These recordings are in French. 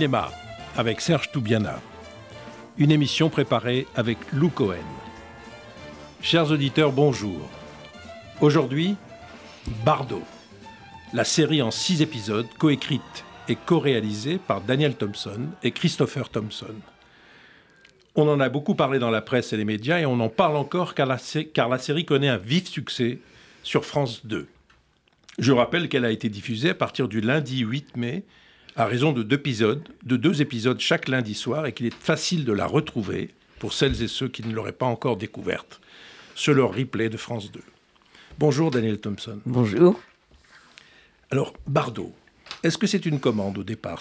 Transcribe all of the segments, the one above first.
cinéma avec Serge Toubiana. Une émission préparée avec Lou Cohen. Chers auditeurs, bonjour. Aujourd'hui, Bardo, la série en six épisodes coécrite et co-réalisée par Daniel Thompson et Christopher Thompson. On en a beaucoup parlé dans la presse et les médias et on en parle encore car la, car la série connaît un vif succès sur France 2. Je rappelle qu'elle a été diffusée à partir du lundi 8 mai à raison de deux épisodes, de deux épisodes chaque lundi soir et qu'il est facile de la retrouver pour celles et ceux qui ne l'auraient pas encore découverte sur leur replay de France 2. Bonjour Daniel Thompson. Bonjour. Alors, Bardo, est-ce que c'est une commande au départ?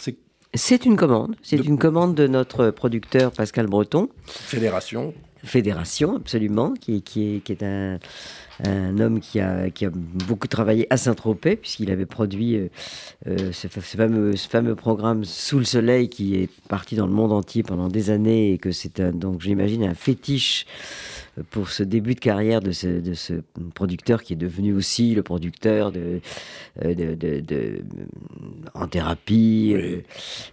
C'est une commande. C'est une commande de notre producteur Pascal Breton. Fédération. Fédération, absolument, qui, qui, est, qui est un, un homme qui a, beaucoup travaillé à Saint-Tropez, puisqu'il avait produit euh, euh, ce, fameux, ce, fameux, programme Sous le soleil qui est parti dans le monde entier pendant des années et que c'est donc j'imagine un fétiche pour ce début de carrière de ce, de ce, producteur qui est devenu aussi le producteur de, euh, de, de, en thérapie,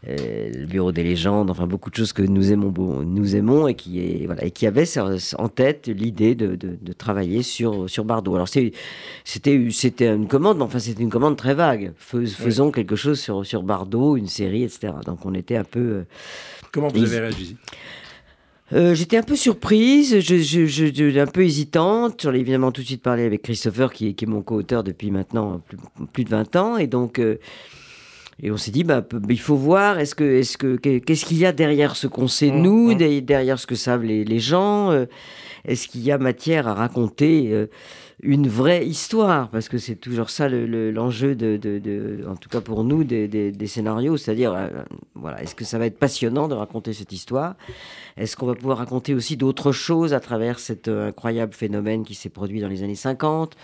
le bureau des légendes, enfin beaucoup de choses que nous aimons, nous aimons et qui est voilà et qui avait en tête l'idée de, travailler sur sur Bardot. Alors c'était c'était une commande, mais enfin c'était une commande très vague. faisons quelque chose sur sur Bardot, une série, etc. Donc on était un peu. Euh, Comment vous avez réagi? Euh, J'étais un peu surprise, je, je, un peu hésitante. J'en ai évidemment tout de suite parlé avec Christopher, qui, qui est mon co-auteur depuis maintenant plus, de 20 ans. Et donc, euh, et on s'est dit, bah, il faut voir, est-ce que, est-ce que, qu'est-ce qu'il y a derrière ce qu'on sait, mmh, nous, mmh. derrière ce que savent les, les gens est-ce qu'il y a matière à raconter euh, une vraie histoire? Parce que c'est toujours ça l'enjeu, de, en tout cas pour nous, des, scénarios. C'est-à-dire, euh, voilà, est-ce que ça va être passionnant de raconter cette histoire? Est-ce qu'on va pouvoir raconter aussi d'autres choses à travers cet euh, incroyable phénomène qui s'est produit dans les années 50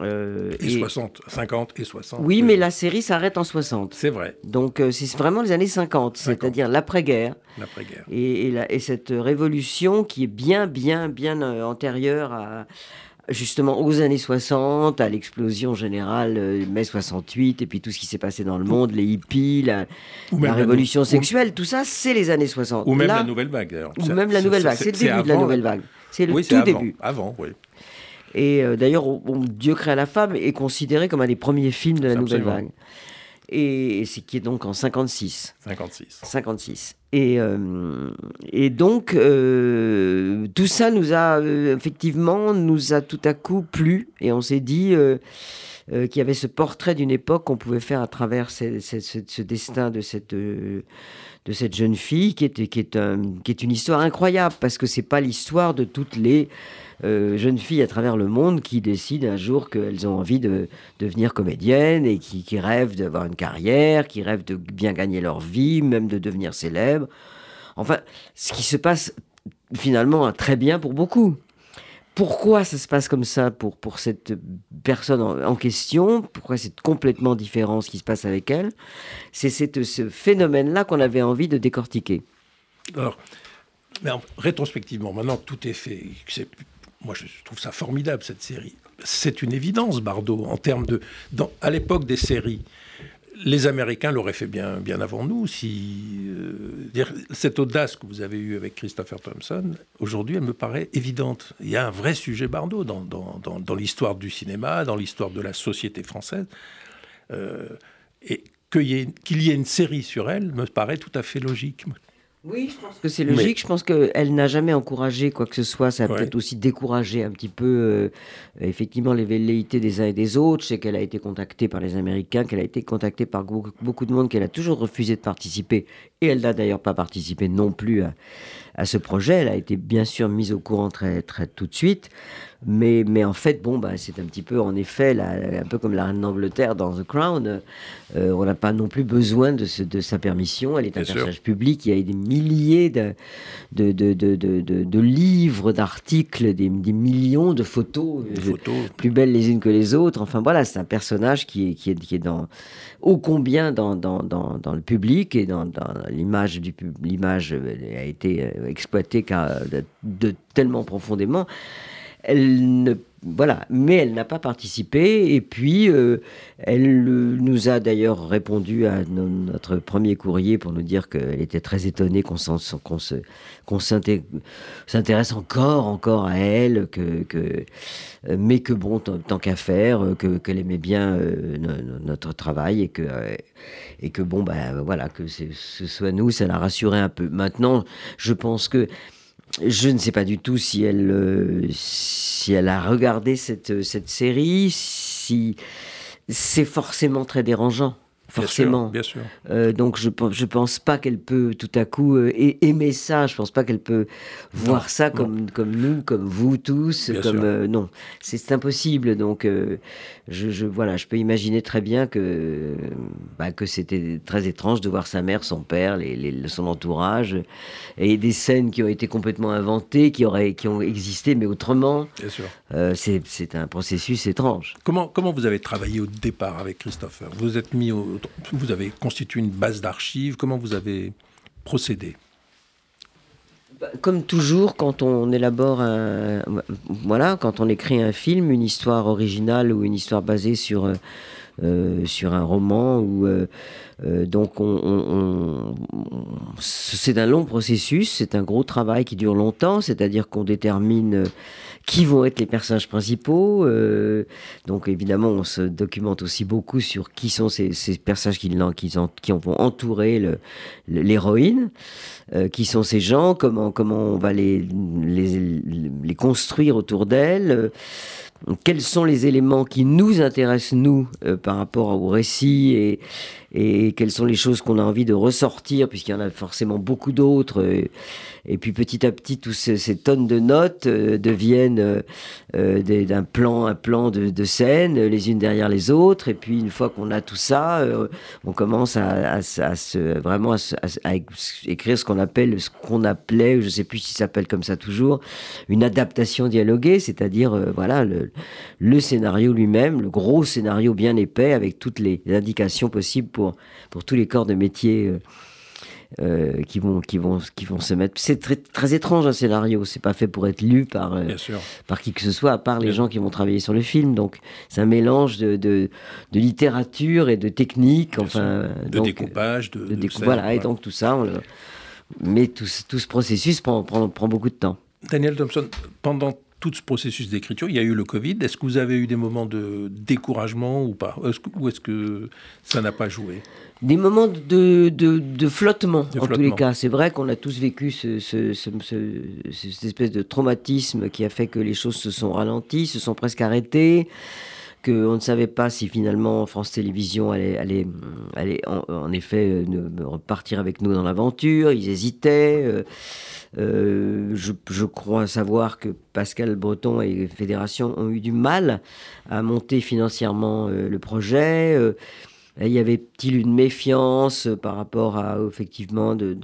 euh, et, 60, 50 et 60. Oui, mais la série s'arrête en 60. C'est vrai. Donc euh, c'est vraiment les années 50, c'est-à-dire l'après-guerre. L'après-guerre. Et, et, cette révolution qui est bien, bien, bien euh, antérieure à, justement aux années 60, à l'explosion générale mai 68, et puis tout ce qui s'est passé dans le monde, les hippies, la, révolution sexuelle, tout ça, c'est les années 60. Ou même la nouvelle vague, Ou même la nouvelle vague, c'est le début de la nouvelle vague. C'est le tout début. Avant, oui. Et euh, d'ailleurs, Dieu crée la femme est considéré comme un des premiers films de la nouvelle vague. Et, c'est qui est donc en 56. 56. 56. Et, euh, et donc, euh, tout ça nous a, effectivement, nous a tout à coup plu. Et on s'est dit qu'il y avait ce portrait d'une époque qu'on pouvait faire à travers ce, destin de cette, de cette jeune fille, qui est, qui, est qui est une histoire incroyable, parce que c'est pas l'histoire de toutes les euh, jeunes filles à travers le monde qui décident un jour qu'elles ont envie de, devenir comédiennes et qui, rêvent d'avoir une carrière, qui rêvent de bien gagner leur vie, même de devenir célèbres. Enfin, ce qui se passe finalement très bien pour beaucoup. Pourquoi ça se passe comme ça pour, pour cette personne en, question? Pourquoi c'est complètement différent ce qui se passe avec elle? C'est ce phénomène-là qu'on avait envie de décortiquer. Alors, mais rétrospectivement, maintenant tout est fait, moi, je trouve ça formidable, cette série. C'est une évidence, Bardot, en termes de. à l'époque des séries, les Américains l'auraient fait bien, bien avant nous. Si, euh, cette audace que vous avez eue avec Christopher Thompson, aujourd'hui, elle me paraît évidente. Il y a un vrai sujet Bardot dans, dans, dans, l'histoire du cinéma, dans l'histoire de la société française. Euh, et qu'il y, y, ait une série sur elle me paraît tout à fait logique. Oui, je pense que c'est logique. Je pense qu'elle n'a jamais encouragé quoi que ce soit. Ça a peut-être aussi découragé un petit peu, euh, effectivement, les velléités des uns et des autres. C'est qu'elle a été contactée par les Américains, qu'elle a été contactée par beaucoup de monde, qu'elle a toujours refusé de participer. Et elle n'a d'ailleurs pas participé non plus à, à ce projet. Elle a été bien sûr mise au courant très, très tout de suite. Mais, mais en fait, bon, bah, c'est un petit peu, en effet, un peu comme la reine d'Angleterre dans The Crown. Euh, on n'a pas non plus besoin de, de, sa permission. Elle est un personnage public. Il y a des milliers de, de, de livres, d'articles, des, des, millions de photos, photos, plus belles les unes que les autres. Enfin voilà, c'est un personnage qui est, qui est, qui est dans, ô combien dans, le public et dans, l'image du l'image a été exploitée de, de tellement profondément elle ne voilà, mais elle n'a pas participé. Et puis, euh, elle nous a d'ailleurs répondu à notre premier courrier pour nous dire qu'elle était très étonnée qu'on s'intéresse encore, encore à elle, que, euh, mais que bon, tant qu'à faire, euh, qu'elle aimait bien notre travail et que, et que bon, ben voilà, que ce soit nous, ça l'a rassuré un peu. Maintenant, je pense que je ne sais pas du tout si elle, euh, si elle a regardé cette, cette série, si c'est forcément très dérangeant forcément. Bien sûr. Euh, donc je je pense pas qu'elle peut tout à coup euh, aimer ça. Je pense pas qu'elle peut voir ça comme comme nous, comme vous tous, comme euh, non. C'est impossible. Donc je, je, voilà, je peux imaginer très bien que bah, que c'était très étrange de voir sa mère, son père, les, les, son entourage et des scènes qui ont été complètement inventées, qui auraient qui ont existé mais autrement. Bien sûr. c'est un processus étrange. Comment comment vous avez travaillé au départ avec Christophe Vous êtes mis au vous avez constitué une base d'archives. Comment vous avez procédé? Bah, comme toujours, quand on élabore un, voilà, quand on écrit un film, une histoire originale ou une histoire basée sur euh, euh, sur un roman euh, donc on, c'est un long processus, c'est un gros travail qui dure longtemps, c'est-à-dire qu'on détermine qui vont être les personnages principaux. Euh, donc évidemment, on se documente aussi beaucoup sur qui sont ces, personnages qui, qui, qui vont entourer l'héroïne, euh, qui sont ces gens, comment, comment on va les, les, les construire autour d'elle. Euh, quels sont les éléments qui nous intéressent, nous, par rapport au récit et, et quelles sont les choses qu'on a envie de ressortir, puisqu'il y en a forcément beaucoup d'autres. Et puis petit à petit, toutes ces, tonnes de notes euh, deviennent euh, euh, d'un plan, un plan de, de, scène, les unes derrière les autres. Et puis une fois qu'on a tout ça, on commence à, vraiment à, écrire ce qu'on appelle, ce qu'on appelait, je ne sais plus si ça s'appelle comme ça toujours, une adaptation dialoguée, c'est-à-dire voilà le scénario lui-même, le gros scénario bien épais avec toutes les indications possibles pour, pour tous les corps de métier. Euh, qui vont qui vont qui vont se mettre. C'est très, très étrange un scénario. C'est pas fait pour être lu par euh, par qui que ce soit, à part les gens qui vont travailler sur le film. Donc c'est un mélange de, de, de littérature et de technique, enfin de découpage, de, de, voilà. Et donc tout ça, on mais tout, tout, ce processus prend, prend, prend beaucoup de temps. Daniel Thompson, pendant tout ce processus d'écriture, il y a eu le Covid. Est-ce que vous avez eu des moments de découragement ou pas Ou est-ce que ça n'a pas joué des moments de, de, flottement, en tous les cas. C'est vrai qu'on a tous vécu ce, cette espèce de traumatisme qui a fait que les choses se sont ralenties, se sont presque arrêtées, qu'on ne savait pas si finalement France Télévisions allait, allait, allait en, effet repartir avec nous dans l'aventure. Ils hésitaient. Euh, euh, je, je, crois savoir que Pascal Breton et Fédération ont eu du mal à monter financièrement euh, le projet. Il y avait-il une méfiance par rapport à effectivement de,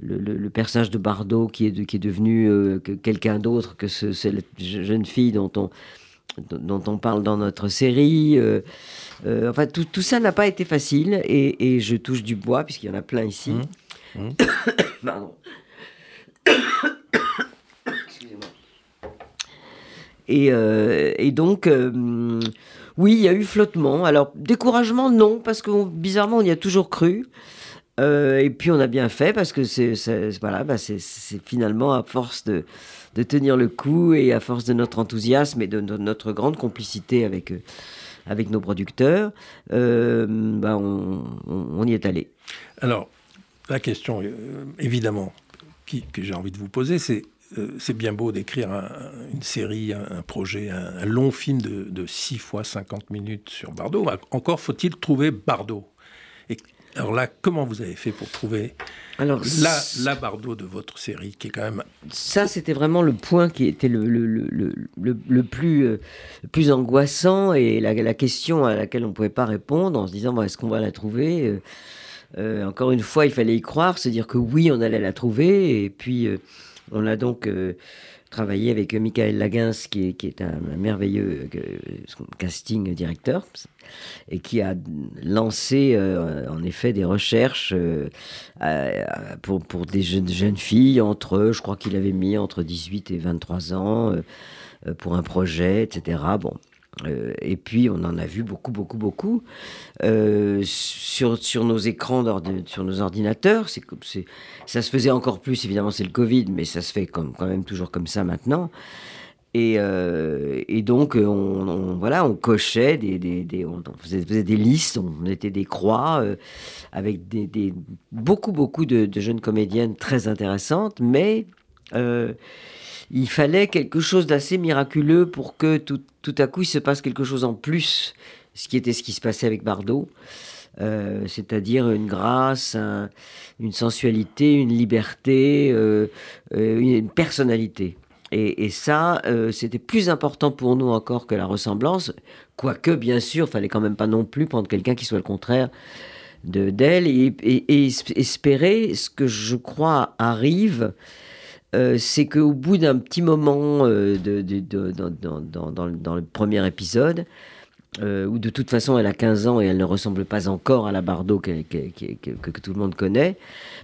le, personnage de Bardot qui est, qui est devenu euh, quelqu'un d'autre que ce, cette jeune fille dont on, dont on parle dans notre série. Euh, euh, enfin, tout, tout ça n'a pas été facile et, et, je touche du bois puisqu'il y en a plein ici. Mmh. Mmh. Pardon. Et, et, donc oui, il y a eu flottement. Alors, découragement, non, parce que bizarrement, on y a toujours cru. Euh, et puis, on a bien fait, parce que c'est voilà, bah, c'est finalement à force de, de, tenir le coup et à force de notre enthousiasme et de, notre grande complicité avec, euh, avec nos producteurs, euh, bah, on, y est allé. Alors, la question, évidemment, qui, que j'ai envie de vous poser, c'est euh, c'est bien beau d'écrire une série, un, projet, un, long film de, 6 fois 50 minutes sur Bardot. Encore faut-il trouver Bardot. Et alors là, comment vous avez fait pour trouver alors, la, la Bardot de votre série, qui est quand même... Ça, c'était vraiment le point qui était le, le, plus, euh, plus angoissant et la, question à laquelle on ne pouvait pas répondre en se disant, est-ce qu'on va la trouver? Euh, Encore une fois, il fallait y croire, se dire que oui, on allait la trouver. Et puis... On a donc euh, travaillé avec Michael Laguens, qui est, un, merveilleux euh, casting directeur, et qui a lancé euh, en effet des recherches pour, des jeunes, jeunes filles entre, je crois qu'il avait mis entre 18 et 23 ans. pour un projet, etc. Bon. Et puis on en a vu beaucoup, beaucoup, beaucoup sur, sur nos écrans, sur nos ordinateurs. C'est, ça se faisait encore plus, évidemment, c'est le Covid, mais ça se fait comme, quand même toujours comme ça maintenant. Euh, et, donc, on, voilà, on cochait, des, des, on, faisait, des listes, on mettait des croix euh, avec des, beaucoup, beaucoup de, jeunes comédiennes très intéressantes, mais euh, il fallait quelque chose d'assez miraculeux pour que tout, tout, à coup il se passe quelque chose en plus, ce qui était ce qui se passait avec Bardot. c'est-à-dire une grâce, une sensualité, une liberté, une personnalité. Et, ça, euh, c'était plus important pour nous encore que la ressemblance, quoique, bien sûr, fallait quand même pas non plus prendre quelqu'un qui soit le contraire de d'elle et, espérer ce que je crois arrive. Euh, c'est qu'au bout d'un petit moment euh, de, dans, le premier épisode, où de toute façon elle a 15 ans et elle ne ressemble pas encore à la Bardot que, que tout le monde connaît,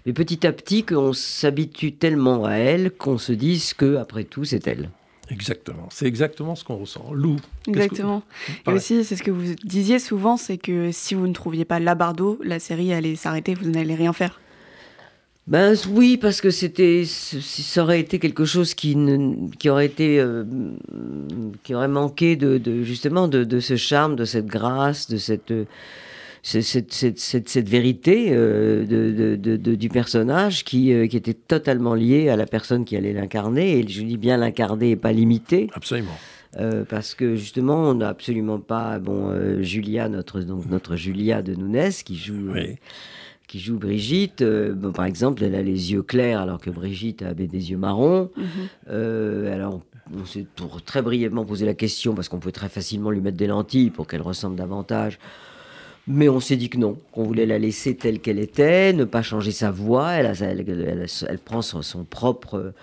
mais petit à petit qu'on s'habitue tellement à elle qu'on se dise que après tout c'est elle. Exactement, c'est exactement ce qu'on ressent. Lou. Exactement. Et aussi, c'est ce que vous disiez souvent, c'est que si vous ne trouviez pas la Bardot, la série allait s'arrêter, vous n'allez rien faire. Ben oui, parce que c'était, ça aurait été quelque chose qui, qui aurait été, euh, qui aurait manqué de, justement de, de, ce charme, de cette grâce, de cette cette, cette, cette, vérité euh, de, de, du personnage qui, euh, qui, était totalement liée à la personne qui allait l'incarner. Et je dis bien l'incarner et pas l'imiter. Absolument. Euh, parce que justement, on n'a absolument pas, bon, Julia, notre, donc, notre Julia de Nunes, qui joue, qui joue Brigitte, bon, par exemple, elle a les yeux clairs alors que Brigitte avait des yeux marrons. Mhm. alors, on s'est très brièvement posé la question, parce qu'on peut très facilement lui mettre des lentilles pour qu'elle ressemble davantage. Mais on s'est dit que non, qu'on voulait la laisser telle qu'elle était, ne pas changer sa voix. Elle, elle, prend son, propre.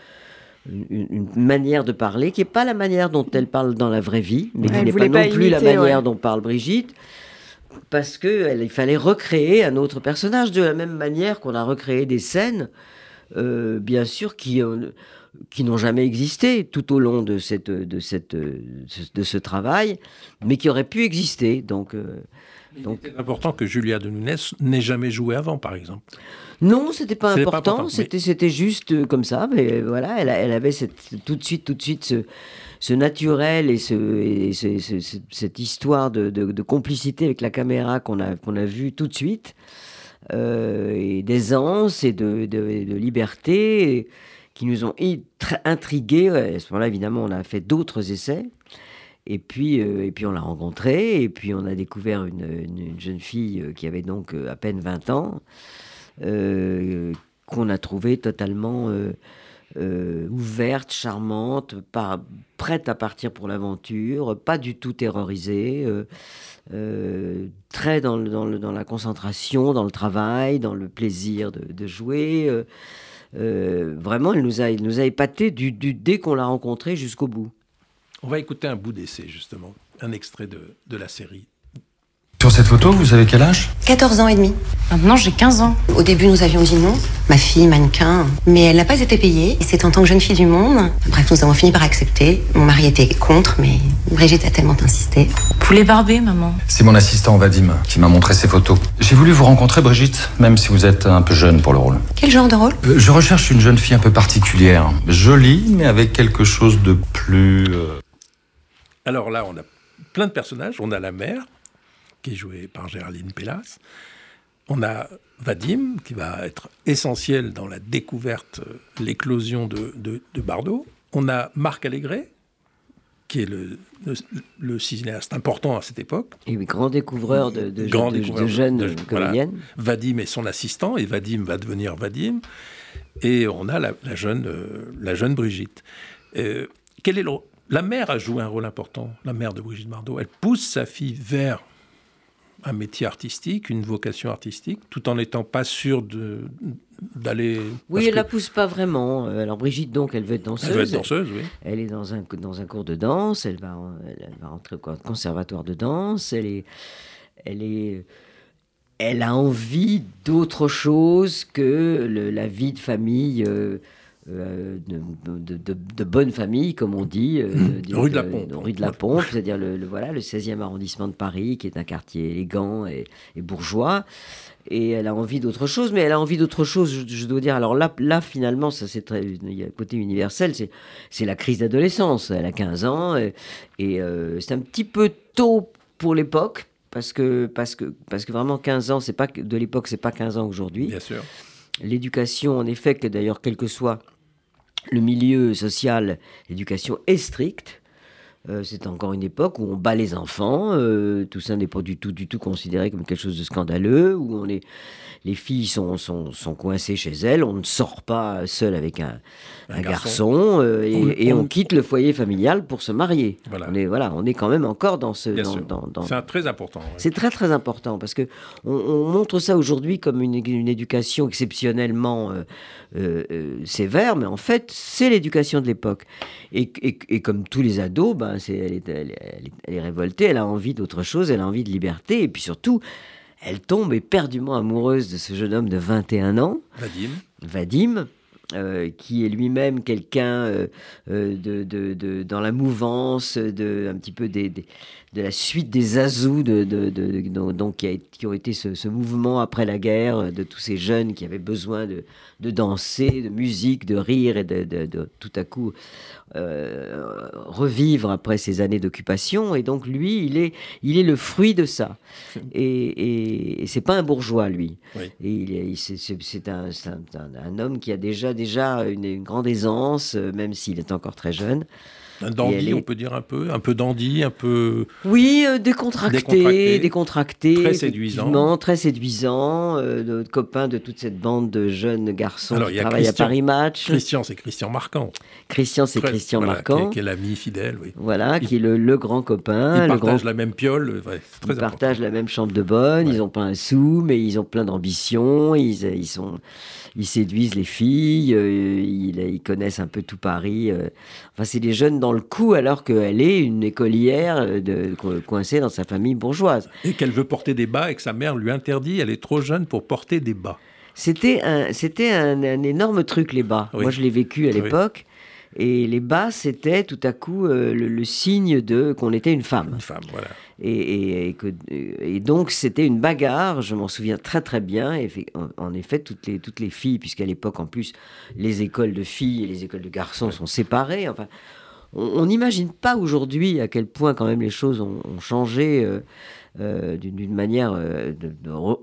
Une, manière de parler qui n'est pas la manière dont elle parle dans la vraie vie, mais qui n'est pas non plus la manière dont parle Brigitte, parce qu'il fallait recréer un autre personnage de la même manière qu'on a recréé des scènes, euh, bien sûr, qui, euh, qui n'ont jamais existé tout au long de, cette, de, cette, de ce travail, mais qui auraient pu exister. Donc. Euh, donc, c'est important que Julia de Nunes n'ait jamais joué avant, par exemple. Non, c'était pas important. C'était c'était juste euh, comme ça. Mais voilà, elle, elle avait cette, tout de suite, tout de suite ce, ce naturel et, ce, cette histoire de, de, complicité avec la caméra qu'on a qu'on a vu tout de suite euh, et d'aisance et de, de liberté qui nous ont intrigués. À ce moment-là, évidemment, on a fait d'autres essais. Et puis, euh, et puis on l'a rencontrée, et puis on a découvert une, jeune fille euh, qui avait donc à peine 20 ans, qu'on a trouvée totalement ouverte, charmante, pas, prête à partir pour l'aventure, pas du tout terrorisée, très dans, dans, dans, la concentration, dans le travail, dans le plaisir de, de jouer. vraiment, elle nous a, elle nous a épaté du, du dès qu'on l'a rencontrée jusqu'au bout. On va écouter un bout d'essai, justement, un extrait de, de la série. Sur cette photo, vous avez quel âge? 14 ans et demi. Maintenant, j'ai 15 ans. Au début, nous avions dit non. Ma fille, mannequin. Mais elle n'a pas été payée. Et c'est en tant que jeune fille du monde. Bref, nous avons fini par accepter. Mon mari était contre, mais Brigitte a tellement insisté. Poulet barbé, maman. C'est mon assistant Vadim qui m'a montré ces photos. J'ai voulu vous rencontrer, Brigitte, même si vous êtes un peu jeune pour le rôle. Quel genre de rôle? Euh, Je recherche une jeune fille un peu particulière. Jolie, mais avec quelque chose de plus... Euh, alors là, on a plein de personnages. On a la mère, qui est jouée par Géraldine Pellas. On a Vadim, qui va être essentiel dans la découverte, euh, l'éclosion de, de, Bardot. On a Marc Allégret, qui est le, le, cinéaste important à cette époque. Et grand découvreur de, de, jeunes comédiennes. Vadim est son assistant, et Vadim va devenir Vadim. Et on a la, jeune, euh, la jeune Brigitte. Euh, quel est le, la mère a joué un rôle important, la mère de Brigitte Bardot. Elle pousse sa fille vers un métier artistique, une vocation artistique, tout en n'étant pas sûre d'aller. Oui, elle la pousse pas vraiment. Euh, alors Brigitte, donc, elle veut être danseuse. Elle veut être danseuse, oui. Elle est dans un, dans un cours de danse, elle va, elle va rentrer au conservatoire de danse, elle est. Elle est elle a envie d'autre chose que la vie de famille euh, euh, de, de, bonne famille, comme on dit. rue de la Pompe. rue de la Pompe, c'est-à-dire le, voilà, le 16e arrondissement de Paris, qui est un quartier élégant et, bourgeois. Et elle a envie d'autre chose, mais elle a envie d'autre chose, je, dois dire. Alors là, là finalement, ça c'est très, il y a un côté universel, c'est, c'est la crise d'adolescence. Elle a 15 ans et, c'est un petit peu tôt pour l'époque, parce que, parce que, parce que vraiment 15 ans, c'est pas de l'époque, c'est pas 15 ans aujourd'hui. Bien sûr. L'éducation, en effet, que d'ailleurs, quel que soit le milieu social, l'éducation est stricte. Euh, c'est encore une époque où on bat les enfants. Euh, tout ça n'est pas du tout, du tout considéré comme quelque chose de scandaleux. Où on est, les filles sont, sont, sont coincées chez elles. On ne sort pas seul avec un, un, garçon, euh, et, on, quitte le foyer familial pour se marier. Voilà. On est voilà, on est quand même encore dans ce. Dans, dans, c'est très important. C'est très très important parce que on, montre ça aujourd'hui comme une, une, éducation exceptionnellement sévère, mais en fait c'est l'éducation de l'époque. Et, et, comme tous les ados, ben, c'est, elle, est, elle, elle est révoltée, elle a envie d'autre chose, elle a envie de liberté, et puis surtout elle tombe éperdument amoureuse de ce jeune homme de 21 ans. Vadim. Vadim. Euh, qui est lui-même quelqu'un euh, euh, de, de, dans la mouvance, de, un petit peu des, de la suite des Azous, de, donc, qui, a, qui, ont été ce, mouvement après la guerre, de tous ces jeunes qui avaient besoin de, danser, de musique, de rire et de, tout à coup revivre après ces années d'occupation. Et donc lui, il est, il est le fruit de ça. Et, et, c'est pas un bourgeois, lui. Et c'est un, un, homme qui a déjà déjà une, grande aisance, euh, même s'il est encore très jeune. Un dandy, on peut dire un peu, un peu dandy, un peu. Oui, euh, décontracté, décontracté, très séduisant, très séduisant, euh, copain de toute cette bande de jeunes garçons qui travaillent à Paris Match. Christian, c'est Christian Marquand. Christian, c'est Christian Marquand, qui est, l'ami fidèle, oui. Voilà, qui est le, grand copain. Ils partagent la même piole, ils partagent la même chambre de bonne. Ils n'ont pas un sou, mais ils ont plein d'ambition. Ils, ils sont ils séduisent les filles, euh, ils, connaissent un peu tout Paris. Euh. Enfin, c'est des jeunes dans le coup, alors qu'elle est une écolière euh, de, coincée dans sa famille bourgeoise. Et qu'elle veut porter des bas et que sa mère lui interdit, elle est trop jeune pour porter des bas. C'était un, c'était un, énorme truc, les bas. Moi, je l'ai vécu à l'époque. Et les bas, c'était tout à coup le, signe de qu'on était une femme. Une femme, voilà. Et, et, donc, c'était une bagarre, je m'en souviens très très bien. Et en, effet, toutes les, toutes les filles, puisqu'à l'époque, en plus, les écoles de filles et les écoles de garçons sont séparées. Enfin, on n'imagine pas aujourd'hui à quel point, quand même, les choses ont, changé. Euh, euh, d'une manière euh,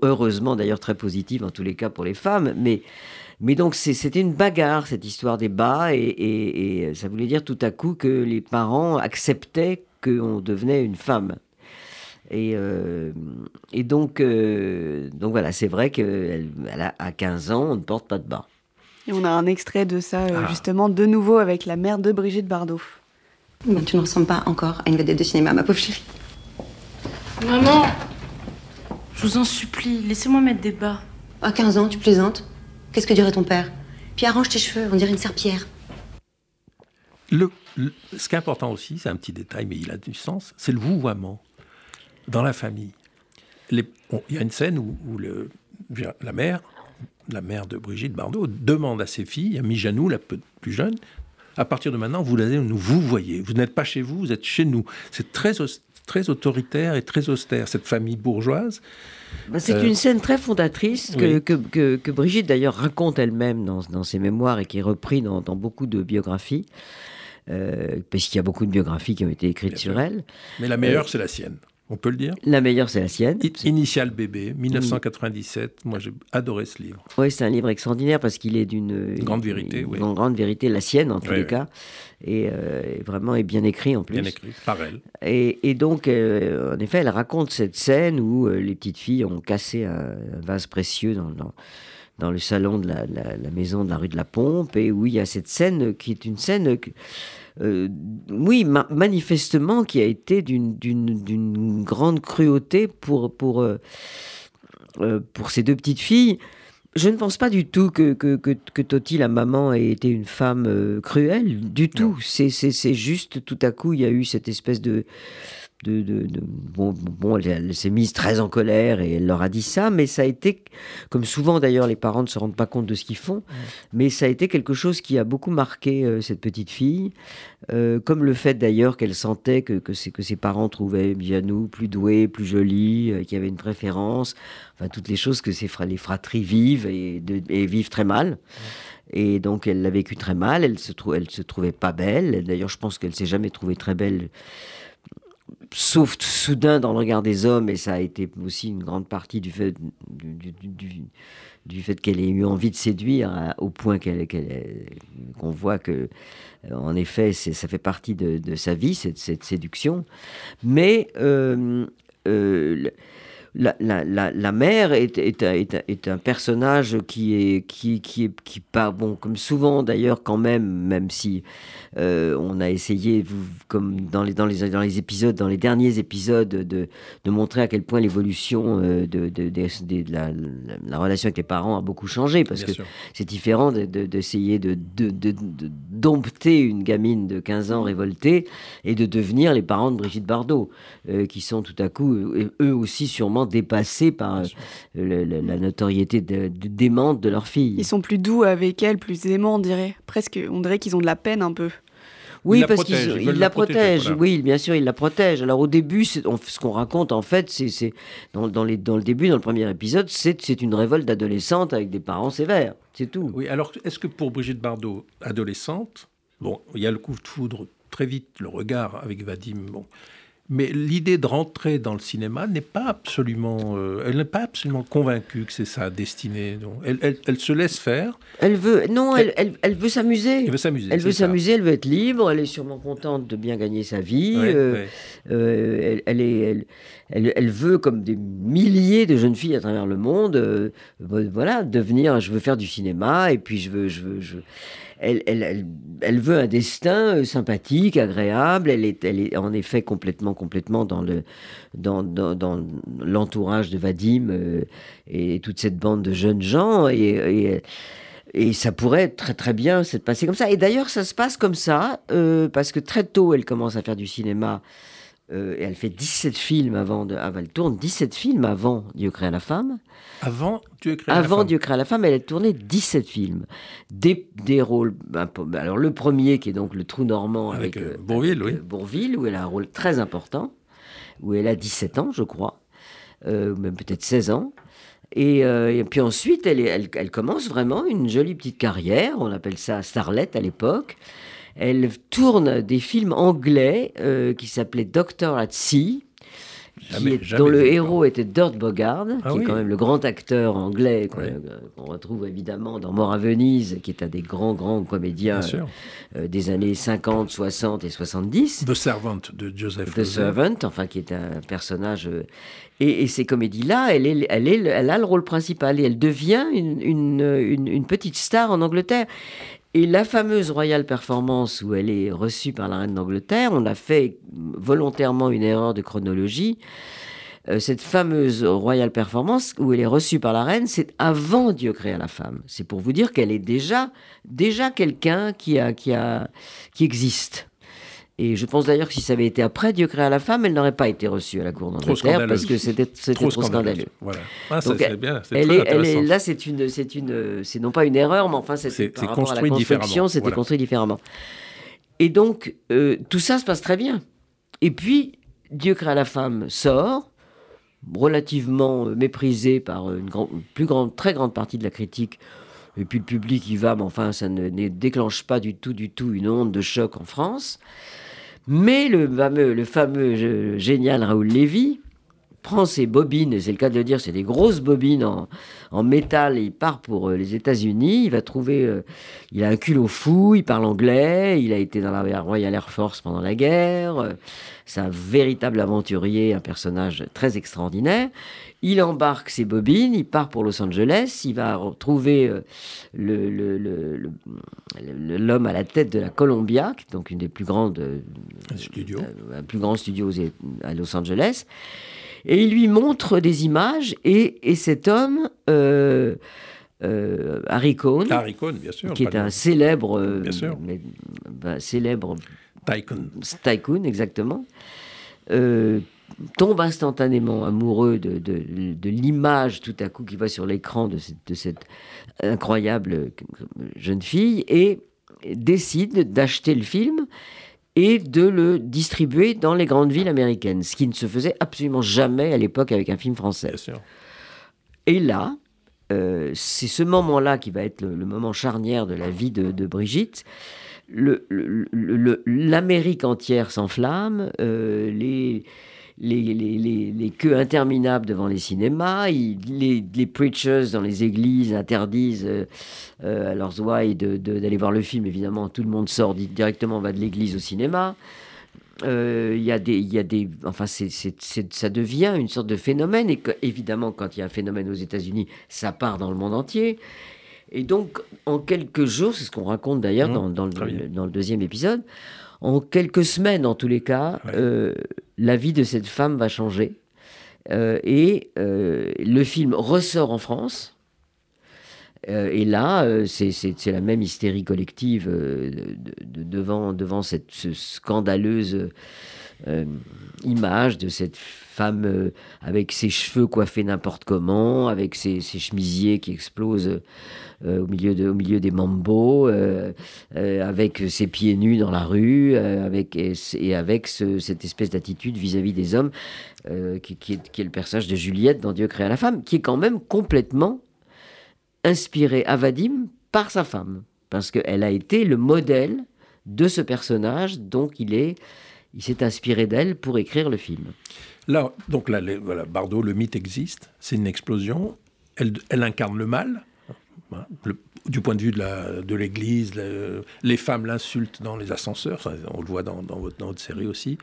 heureusement d'ailleurs très positive en tous les cas pour les femmes mais mais donc c'était une bagarre cette histoire des bas et, et, ça voulait dire tout à coup que les parents acceptaient qu'on devenait une femme et, euh, et donc, euh, donc voilà, c'est vrai qu'elle elle a 15 ans, on ne porte pas de bas. Et on a un extrait de ça, euh, ah. justement, de nouveau avec la mère de Brigitte Bardot. tu ne ressembles pas encore à une vedette de cinéma, ma pauvre chérie. Maman, je vous en supplie, laissez-moi mettre des bas. À 15 ans, tu plaisantes? Qu'est-ce que dirait ton père? Puis arrange tes cheveux, on dirait une serpillère. Le, ce qui est important aussi, c'est un petit détail, mais il a du sens, c'est le vouvoiement dans la famille. il y a une scène où, le, la mère, la mère de Brigitte Bardot, demande à ses filles, à Mijanou, la plus jeune, à partir de maintenant, vous allez nous vous voyez. Vous n'êtes pas chez vous, vous êtes chez nous. C'est très, très autoritaire et très austère, cette famille bourgeoise. Bah, c'est une scène très fondatrice que, que, que, Brigitte d'ailleurs raconte elle-même dans, dans, ses mémoires et qui est repris dans, dans beaucoup de biographies. Euh, parce qu'il y a beaucoup de biographies qui ont été écrites sur elle. Mais la meilleure, euh, c'est la sienne on peut le dire? La meilleure, c'est la sienne. Initial bébé, 1997. Moi, j'ai adoré ce livre. Oui, c'est un livre extraordinaire parce qu'il est d'une grande vérité, oui. Une grande vérité, la sienne en tous les cas, et, euh, vraiment est bien écrit en plus. Bien écrit, par elle. Et, donc, euh, en effet, elle raconte cette scène où euh, les petites filles ont cassé un, vase précieux dans, dans, le salon de la, la, maison de la rue de la Pompe, et où il y a cette scène qui est une scène que, euh, oui, manifestement, qui a été d'une grande cruauté pour, pour, euh, euh, pour ces deux petites filles. Je ne pense pas du tout que, que, que, Toti, la maman, ait été une femme cruelle, du tout. C'est juste, tout à coup, il y a eu cette espèce de de, de, bon, bon, elle, s'est mise très en colère et elle leur a dit ça, mais ça a été, comme souvent d'ailleurs, les parents ne se rendent pas compte de ce qu'ils font, mais ça a été quelque chose qui a beaucoup marqué euh, cette petite fille, euh, comme le fait d'ailleurs qu'elle sentait que, que, que, ses parents trouvaient nous plus douée, plus jolie, euh, qu'il y avait une préférence, enfin toutes les choses que ces les fratries vivent et, et vivent très mal. Et donc elle l'a vécu très mal, elle se, elle se trouvait pas belle, d'ailleurs je pense qu'elle s'est jamais trouvée très belle sauf soudain dans le regard des hommes, et ça a été aussi une grande partie du fait, du, fait qu'elle ait eu envie de séduire, au point qu'elle, qu'on voit que, euh, en effet, ça fait partie de, sa vie, cette, cette séduction. Mais euh, euh, la, la, la, mère est, est, est, un personnage qui est qui qui est qui pas bon comme souvent d'ailleurs quand même même si euh, on a essayé comme dans les dans les dans les épisodes dans les derniers épisodes de, de montrer à quel point l'évolution euh, de, de, de la, la, relation avec les parents a beaucoup changé parce que c'est différent d'essayer de, de, dompter une gamine de 15 ans révoltée et de devenir les parents de Brigitte Bardot euh, qui sont tout à coup eux aussi sûrement dépassés par euh, la notoriété de, démente de leur fille. Ils sont plus doux avec elle, plus aimants, on dirait. Presque, on dirait qu'ils ont de la peine un peu. Oui, parce qu'ils la, protègent. Oui, bien sûr, ils la protègent. Alors au début, ce qu'on raconte en fait, c'est dans, dans, dans, le début, dans le premier épisode, c'est une révolte d'adolescente avec des parents sévères. C'est tout. Oui, alors est-ce que pour Brigitte Bardot, adolescente, bon, il y a le coup de foudre très vite, le regard avec Vadim, bon, mais l'idée de rentrer dans le cinéma n'est pas absolument, euh, elle n'est pas absolument convaincue que c'est sa destinée. Elle, elle, elle, se laisse faire. Elle veut, non, elle, elle veut s'amuser. Elle veut s'amuser. Elle veut s'amuser. Elle veut être libre. Elle est sûrement contente de bien gagner sa vie. Euh, euh, elle, est, elle, veut, comme des milliers de jeunes filles à travers le monde, voilà, devenir. Je veux faire du cinéma et puis je veux, je veux, je elle, veut un destin euh, sympathique, agréable. Elle est, en effet complètement, complètement dans le, dans, dans, l'entourage de Vadim euh, et toute cette bande de jeunes gens. Et, et, ça pourrait très très bien se passer comme ça. Et d'ailleurs, ça se passe comme ça, euh, parce que très tôt, elle commence à faire du cinéma. Et elle fait 17 films avant de. Ah, elle tourne 17 films avant Dieu crée la femme. Avant Dieu crée Avant la femme. Dieu crée la femme, elle a tourné 17 films. Des, des rôles. Ben, ben, alors, le premier, qui est donc Le Trou Normand. Avec, avec euh, Bourville, oui. Euh, Bourville, où elle a un rôle très important, où elle a 17 ans, je crois, euh, même peut-être 16 ans. Et, et, puis ensuite, elle, elle, elle, commence vraiment une jolie petite carrière. On appelle ça Starlet à l'époque. Elle tourne des films anglais qui s'appelaient Doctor at Sea dont le héros était Dirt Bogard, ah qui est quand même le grand acteur anglais qu'on retrouve évidemment dans Mort à Venise, qui est un des grands, grands comédiens euh, des années 50, 60 et 70. The Servant de Joseph The Servant, enfin, qui est un personnage... Euh, et, ces comédies-là, elle, est, elle, est, elle a le rôle principal et elle devient une, une, une petite star en Angleterre. Et la fameuse Royal Performance où elle est reçue par la reine d'Angleterre, on a fait volontairement une erreur de chronologie. Euh, cette fameuse Royal Performance où elle est reçue par la reine, c'est avant Dieu créa la femme. C'est pour vous dire qu'elle est déjà déjà quelqu'un qui a qui a qui existe. Et je pense d'ailleurs que si ça avait été après Dieu créa la femme, elle n'aurait pas été reçue à la cour d'Angleterre parce que c'était trop, scandaleux. Voilà. Ah, Donc, bien, elle, est, elle est, là, c'est une, c'est une, c'est non pas une erreur, mais enfin, c'est par rapport à la construction, c'était construit différemment. Et donc, euh, tout ça se passe très bien. Et puis, Dieu créa la femme sort, relativement méprisé par une, plus grande, très grande partie de la critique. Et puis le public y va, mais enfin, ça ne, ne déclenche pas du tout, du tout une onde de choc en France. Mais le fameux, le fameux génial Raoul Lévy prend ses bobines, c'est le cas de le dire, c'est des grosses bobines en, métal, et il part pour euh, les États-Unis, il va trouver, euh, il a un culot fou, il parle anglais, il a été dans la Royal Air Force pendant la guerre, euh, c'est un véritable aventurier, un personnage très extraordinaire. Il embarque ses bobines, il part pour Los Angeles, il va retrouver l'homme à la tête de la Columbia, donc une des plus grandes, studio. un plus grand studio à Los Angeles. Et il lui montre des images et, cet homme, euh, euh, Harry Cohn, bien sûr, qui est un célèbre, euh, bien sûr. bah, célèbre tycoon. tycoon, exactement. tombe instantanément amoureux de, de, l'image tout à coup qui va sur l'écran de cette, de cette incroyable jeune fille et décide d'acheter le film et de le distribuer dans les grandes villes américaines, ce qui ne se faisait absolument jamais à l'époque avec un film français. Et là, euh, c'est ce moment-là qui va être le, moment charnière de la vie de, Brigitte. L'Amérique entière s'enflamme, euh, les, les, queues interminables devant les cinémas, les, preachers dans les églises interdisent euh, euh, à leurs ouailles d'aller voir le film, évidemment, tout le monde sort directement, va de l'église au cinéma. Euh, il y a des, il y a des, enfin, ça devient une sorte de phénomène. Et évidemment, quand il y a un phénomène aux États-Unis, ça part dans le monde entier. Et donc, en quelques jours, c'est ce qu'on raconte d'ailleurs mmh, dans, le, deuxième épisode, en quelques semaines, en tous les cas, euh, la vie de cette femme va changer. Euh, et euh, le film ressort en France. et là, c'est la même hystérie collective devant, devant cette scandaleuse image de cette femme avec ses cheveux coiffés n'importe comment, avec ses, chemisiers qui explosent euh, au, milieu des mambos, euh, euh, avec ses pieds nus dans la rue, avec, et, avec cette espèce d'attitude vis-à-vis des hommes, qui, qui, est, qui, est, le personnage de Juliette dans Dieu créa la femme, qui est quand même complètement inspiré à Vadim par sa femme, parce qu'elle a été le modèle de ce personnage, donc il est, il s'est inspiré d'elle pour écrire le film. Là, donc là, voilà, Bardot, le mythe existe, c'est une explosion. Elle, incarne le mal, Hein, du point de vue de l'Église, les femmes l'insultent dans les ascenseurs, on le voit dans, votre, série aussi.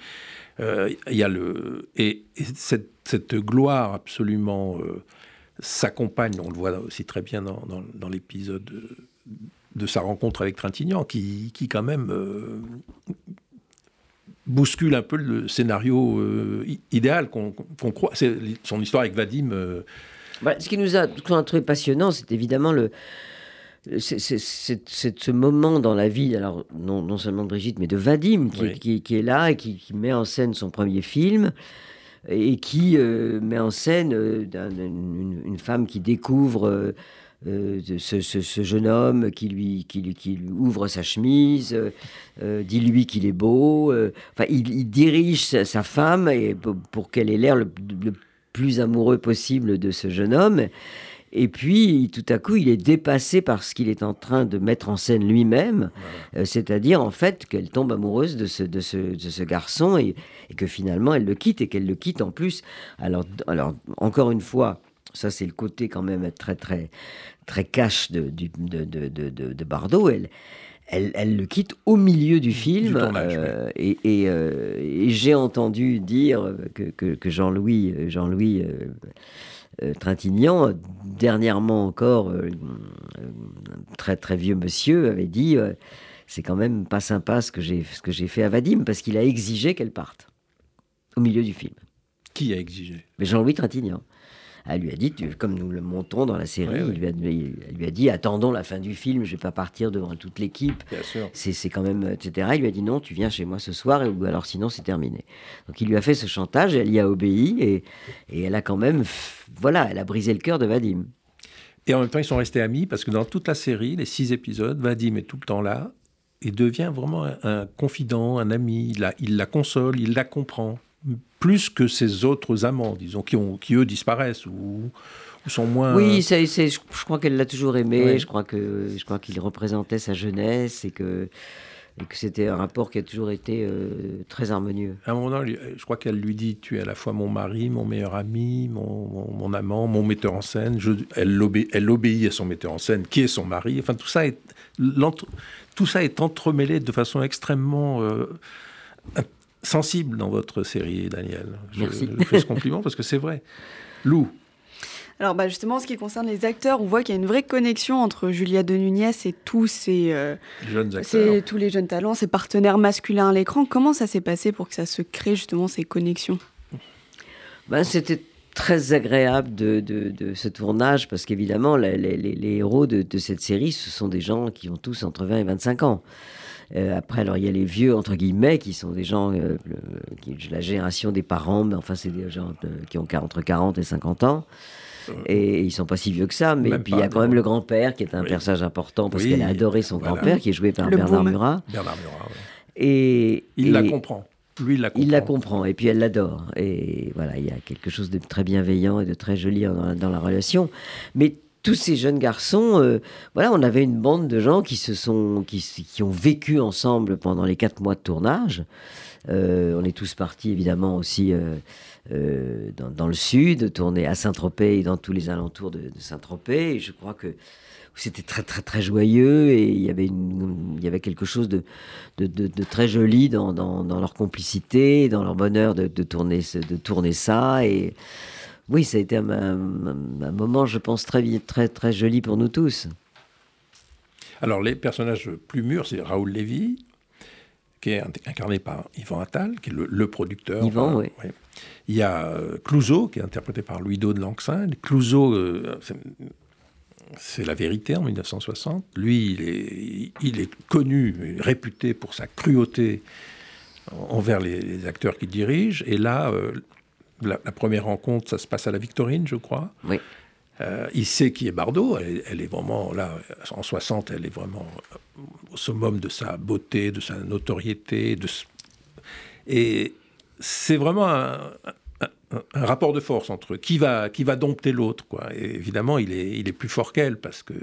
Euh, y a le, et, cette, gloire absolument euh, s'accompagne, on le voit aussi très bien dans, l'épisode de, sa rencontre avec Trintignant, qui, quand même euh, bouscule un peu le scénario idéal qu'on croit. C'est son histoire avec Vadim bah, ce qui nous a trouvé passionnant, c'est évidemment le, c'est ce moment dans la vie, alors non, non, seulement de Brigitte, mais de Vadim, qui, qui, est là et qui, met en scène son premier film, et qui euh, met en scène euh, une, femme qui découvre euh, ce, ce, jeune homme, qui lui, qui, lui, qui lui ouvre sa chemise, dit-lui qu'il est beau. Enfin, il, dirige sa, femme et pour, qu'elle ait l'air le, le plus amoureux possible de ce jeune homme. Et puis, tout à coup, il est dépassé par ce qu'il est en train de mettre en scène lui-même, euh, c'est-à-dire en fait qu'elle tombe amoureuse de ce, de ce, de ce garçon et, que finalement elle le quitte et qu'elle le quitte en plus. Alors, alors encore une fois, ça c'est le côté quand même très très très cash de, de, de, de, de Bardot. Elle, elle, elle, le quitte au milieu du film. Euh, et, euh, et, j'ai entendu dire que, que, que Jean-Louis Jean -Louis, euh, Trintignant, dernièrement encore, un très très vieux monsieur avait dit c'est quand même pas sympa ce que j'ai ce que j'ai fait à Vadim parce qu'il a exigé qu'elle parte au milieu du film. Qui a exigé? Jean-Louis Trintignant. Elle lui a dit, comme nous le montrons dans la série, il lui a, elle lui a dit attendons la fin du film, je vais pas partir devant toute l'équipe. C'est quand même, etc. Il lui a dit non, tu viens chez moi ce soir, ou alors sinon c'est terminé. Donc il lui a fait ce chantage, elle y a obéi, et, et elle a quand même, voilà, elle a brisé le cœur de Vadim. Et en même temps, ils sont restés amis parce que dans toute la série, les six épisodes, Vadim est tout le temps là et devient vraiment un, confident, un ami. Il la, il la console, il la comprend plus que ses autres amants, disons, qui, ont, qui eux disparaissent ou, sont moins. Oui, je, crois qu'elle l'a toujours aimé. Je crois que je crois qu'il représentait sa jeunesse et que que c'était un rapport qui a toujours été euh, très harmonieux. À un moment donné, je crois qu'elle lui dit Tu es à la fois mon mari, mon meilleur ami, mon, mon, amant, mon metteur en scène. Je, elle, obéit, elle, obéit à son metteur en scène, qui est son mari. Enfin, tout ça est, tout ça est entremêlé de façon extrêmement euh, sensible dans votre série, Daniel. Merci. Je, fais ce compliment parce que c'est vrai. Lou. Alors bah justement, en ce qui concerne les acteurs, on voit qu'il y a une vraie connexion entre Julia de Nunez et tous ces euh, jeunes acteurs, tous les jeunes talents, ces partenaires masculins à l'écran. Comment ça s'est passé pour que ça se crée justement ces connexions? Ben, C'était très agréable de, de, ce tournage parce qu'évidemment, les, les, héros de, de, cette série, ce sont des gens qui ont tous entre 20 et 25 ans. Euh, après, alors il y a les vieux, entre guillemets, qui sont des gens, euh, qui, la génération des parents, mais enfin, c'est des gens qui ont entre 40 et 50 ans. Euh, et ils sont pas si vieux que ça, mais puis il y a quand même le grand-père qui est un personnage important parce qu'elle a adoré son grand-père qui est joué par Bernard Murat. Bernard Murat, Et il la comprend. Lui, il la comprend. Il la comprend et puis elle l'adore. Et voilà, il y a quelque chose de très bienveillant et de très joli dans, dans la relation. Mais tous ces jeunes garçons, euh, voilà, on avait une bande de gens qui se sont, qui, ont vécu ensemble pendant les quatre mois de tournage. Euh, on est tous partis évidemment aussi euh, dans, le sud, tourner à Saint-Tropez et dans tous les alentours de, Saint-Tropez. Je crois que c'était très très très joyeux et il y avait, il y avait quelque chose de, de, très joli dans, dans, leur complicité, dans leur bonheur de, tourner, de tourner ça. Et oui, ça a été un, moment, je pense, très, très, très joli pour nous tous. Alors, les personnages plus mûrs, c'est Raoul Lévy, qui est incarné par Yvan Attal, qui est le, producteur. Yvan, oui. Il y a euh, Clouseau, qui est interprété par Louis-Do de Langsin. Clouseau, euh, c'est la vérité en 1960. Lui, il est, il est connu, réputé pour sa cruauté envers les, acteurs qu'il dirige. Et là, euh, la, première rencontre, ça se passe à la Victorine, je crois. Oui. Euh, il sait qui est Bardot. Elle, est vraiment, là, en 60, elle est vraiment au summum de sa beauté, de sa notoriété. De... Et c'est vraiment un, rapport de force entre eux. Qui va, qui va dompter l'autre, quoi. Et évidemment, il est, il est plus fort qu'elle parce que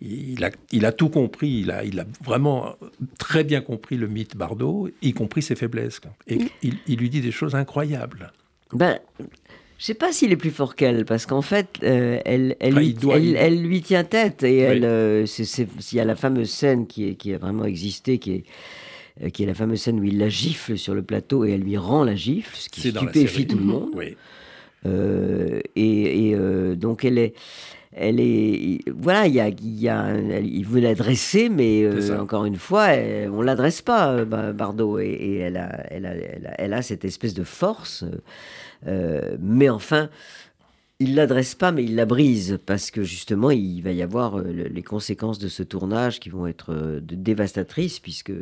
il a, il a, tout compris, il a, il a, vraiment très bien compris le mythe Bardot, y compris ses faiblesses. Et il, il lui dit des choses incroyables. Ben, je sais pas s'il est plus fort qu'elle, parce qu'en fait, euh, elle, elle, lui, elle, lui tient tête. Et elle, euh, il y a la fameuse scène qui, est, qui a vraiment existé, qui est, euh, qui est la fameuse scène où il la gifle sur le plateau et elle lui rend la gifle, ce qui stupéfie tout le monde. Oui. et, et donc, elle est elle est voilà il y a, il, y a, il veut l'adresser mais encore une fois on l'adresse pas Bardot et, elle, a, elle, a, elle, a, cette espèce de force euh, mais enfin, il l'adresse pas, mais il la brise parce que justement, il va y avoir euh, les conséquences de ce tournage qui vont être euh, dévastatrices puisque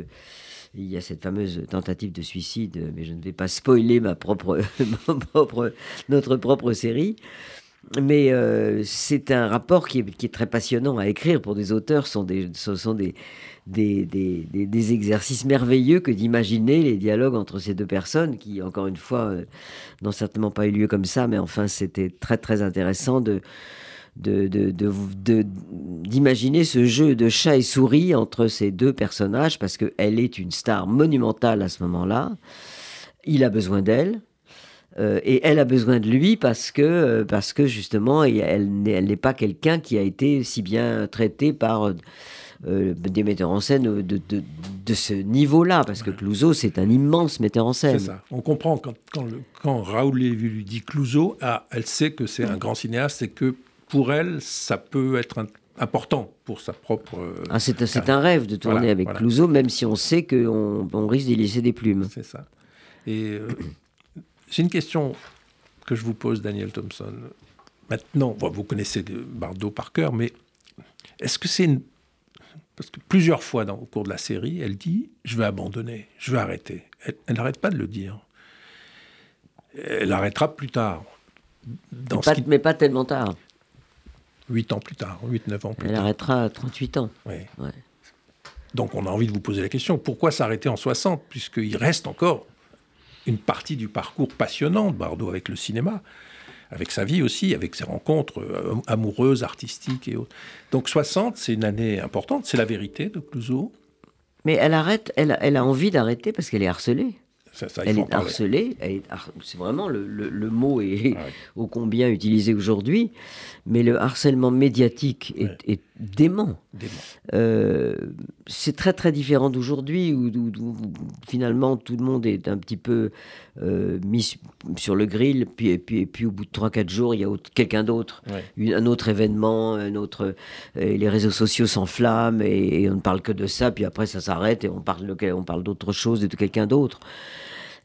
il y a cette fameuse tentative de suicide, mais je ne vais pas spoiler ma propre, propre notre propre série. Mais c'est un rapport qui est, très passionnant à écrire pour des auteurs. Ce sont des, exercices merveilleux que d'imaginer les dialogues entre ces deux personnes qui, encore une fois, euh, n'ont certainement pas eu lieu comme ça, mais enfin, c'était très très intéressant de d'imaginer ce jeu de chat et souris entre ces deux personnages parce qu'elle est une star monumentale à ce moment-là. Il a besoin d'elle. Euh, et elle a besoin de lui parce que, euh, parce que justement, elle, n'est pas quelqu'un qui a été si bien traité par euh, des metteurs en scène de, de, de ce niveau-là, parce que Clouseau, c'est un immense metteur en scène. C'est ça. On comprend quand, quand, le, quand Raoul Lévy lui dit Clouseau, ah, elle sait que c'est un grand cinéaste et que pour elle, ça peut être important pour sa propre. Ah, c'est, un rêve de tourner avec Clouseau, même si on sait qu'on on risque d'y laisser des plumes. C'est ça. Et euh, c'est une question que je vous pose, Daniel Thompson. Maintenant, vous connaissez Bardot par cœur, mais est-ce que c'est une parce que plusieurs fois dans, au cours de la série, elle dit Je vais abandonner, je vais arrêter. Elle, n'arrête pas de le dire. Elle arrêtera plus tard. Dans mais, pas, mais, pas, tellement tard. Huit ans plus tard, huit, neuf ans plus tard. Elle arrêtera à 38 ans. Oui. Donc on a envie de vous poser la question pourquoi s'arrêter en 60 Puisqu'il reste encore une partie du parcours passionnant de Bardot avec le cinéma avec sa vie aussi, avec ses rencontres euh, amoureuses, artistiques et autres. Donc 60, c'est une année importante, c'est la vérité de Clouseau. Mais elle arrête, elle, elle a envie d'arrêter parce qu'elle est harcelée elle est harcelée, c'est vraiment le, mot est ô combien utilisé aujourd'hui, mais le harcèlement médiatique est, dément. Euh, c'est très très différent d'aujourd'hui où, finalement tout le monde est un petit peu euh, mis sur le grill, puis, et puis, puis au bout de 3-4 jours, il y a quelqu'un d'autre, un autre événement, un autre, les réseaux sociaux s'enflamment et, on ne parle que de ça, puis après ça s'arrête et on parle, on parle d'autre chose et de quelqu'un d'autre.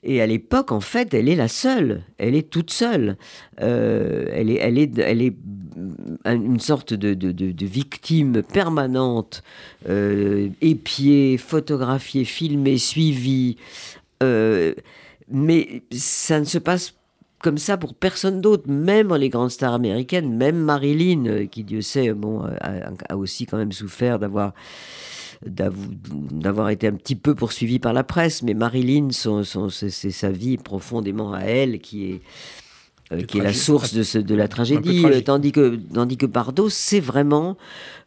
Et à l'époque, en fait, elle est la seule. Elle est toute seule. Euh, elle, est, elle, est, elle est une sorte de, de, victime permanente, euh, épiée, photographiée, filmée, suivie. Euh, mais ça ne se passe comme ça pour personne d'autre, même les grandes stars américaines, même Marilyn, euh, qui Dieu sait, bon, a aussi quand même souffert d'avoir d'avoir été un petit peu poursuivie par la presse, mais Marilyn, c'est sa vie profondément à elle qui est euh, qui est la source de, ce, de la tragédie, tandis que, tandis que Bardot, c'est vraiment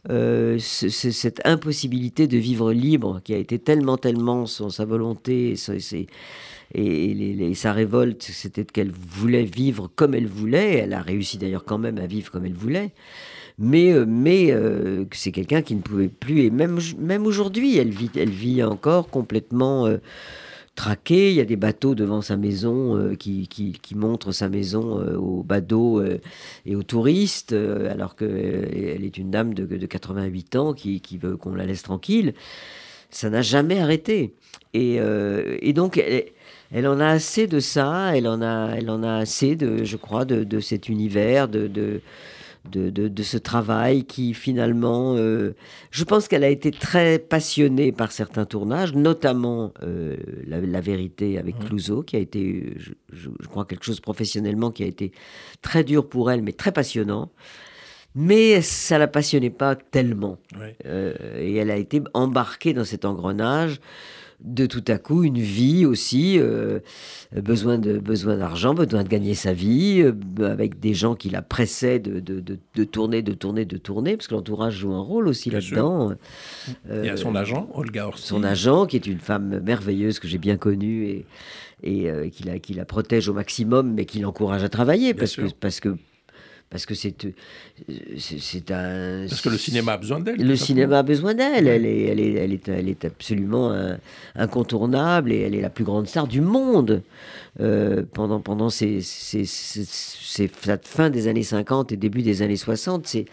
euh, cette impossibilité de vivre libre qui a été tellement, tellement son, sa volonté et, sa révolte, c'était qu'elle voulait vivre comme elle voulait. Elle a réussi d'ailleurs quand même à vivre comme elle voulait mais, euh, mais euh, c'est quelqu'un qui ne pouvait plus, et même, même aujourd'hui, elle vit, elle vit encore complètement euh, traquée. Il y a des bateaux devant sa maison qui, qui, montrent sa maison aux badauds et aux touristes, alors qu'elle est une dame de, de 88 ans qui, qui veut qu'on la laisse tranquille. Ça n'a jamais arrêté. Et, et donc, elle, elle, en a assez de ça, elle en a, elle en a assez, de, je crois, de, de cet univers, de, de de, ce travail qui finalement, euh, je pense qu'elle a été très passionnée par certains tournages, notamment euh, la, vérité avec Clouseau, qui a été, je, crois, quelque chose professionnellement qui a été très dur pour elle, mais très passionnant. Mais ça la passionnait pas tellement. Euh, et elle a été embarquée dans cet engrenage de tout à coup une vie aussi, euh, besoin de besoin d'argent, besoin de gagner sa vie, euh, avec des gens qui la pressaient de, de, tourner, de tourner, de tourner, parce que l'entourage joue un rôle aussi là-dedans. Il y a son agent, Olga Orsi. Son agent, qui est une femme merveilleuse que j'ai bien connue et, et euh, qui, la, qui la protège au maximum, mais qui l'encourage à travailler, parce que, parce que parce que c'est c'est un parce que le cinéma a besoin d'elle. Le cinéma a besoin d'elle. Elle est elle est elle est elle est absolument euh, incontournable et elle est la plus grande star du monde euh, pendant pendant ces, ces, ces, fin des années 50 et début des années 60. C'est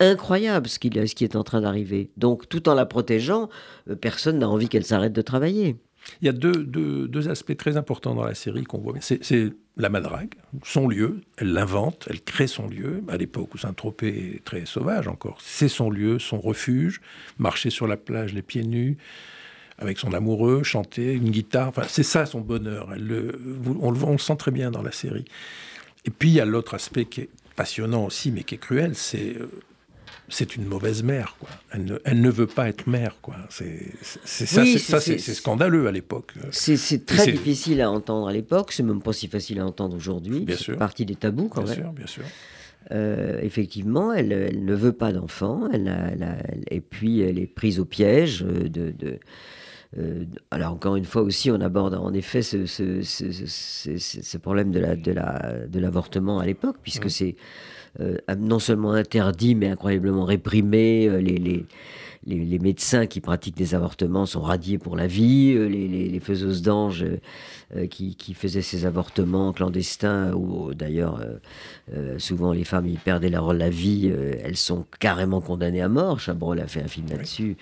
incroyable ce qui, ce qui est en train d'arriver. Donc, tout en la protégeant, euh, personne n'a envie qu'elle s'arrête de travailler. Il y a deux, deux, deux, aspects très importants dans la série qu'on voit. C'est la madrague, son lieu, elle l'invente, elle crée son lieu, à l'époque où Saint-Tropez est très sauvage encore. C'est son lieu, son refuge, marcher sur la plage les pieds nus, avec son amoureux, chanter, une guitare, enfin, c'est ça son bonheur. On, le, on le sent très bien dans la série. Et puis il y a l'autre aspect qui est passionnant aussi, mais qui est cruel, c'est euh, c'est une mauvaise mère. Quoi. Elle, ne, veut pas être mère. Quoi. C'est, ça, c'est, scandaleux à l'époque. C'est, très difficile à entendre à l'époque. C'est même pas si facile à entendre aujourd'hui. Bien sûr. partie des tabous quand bien même. Sûr, bien sûr. Euh, effectivement, elle, ne veut pas d'enfant. Elle, et puis, elle est prise au piège de, euh, alors encore une fois aussi, on aborde en effet ce, ce, problème de, la, de, la, de l'avortement à l'époque, puisque mmh. c'est euh, non seulement interdit, mais incroyablement réprimé. Euh, les, les, les, médecins qui pratiquent des avortements sont radiés pour la vie. Euh, les, faiseuses d'anges qui, qui, faisaient ces avortements clandestins, ou d'ailleurs souvent les femmes y perdaient la vie, elles sont carrément condamnées à mort. Chabrol a fait un film là-dessus.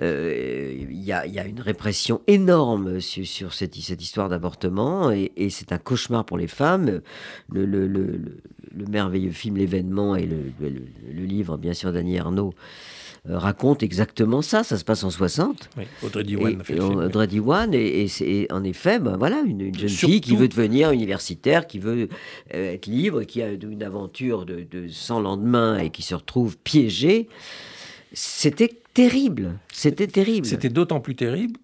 Il y, a, y, a, une répression énorme sur, sur cette, cette, histoire d'avortement, et, et c'est un cauchemar pour les femmes. le, le, le le merveilleux film L'événement et le, livre, bien sûr, d'Annie Arnaud euh, racontent exactement ça. Ça se passe en 60. Oui, Audrey Diwan et, Audrey Diwan, et, c'est en effet, ben, voilà, une, jeune fille qui veut devenir universitaire, qui veut euh, être libre, qui a une aventure de, de sans lendemain et qui se retrouve piégée. C'était terrible. C'était terrible. C'était d'autant plus terrible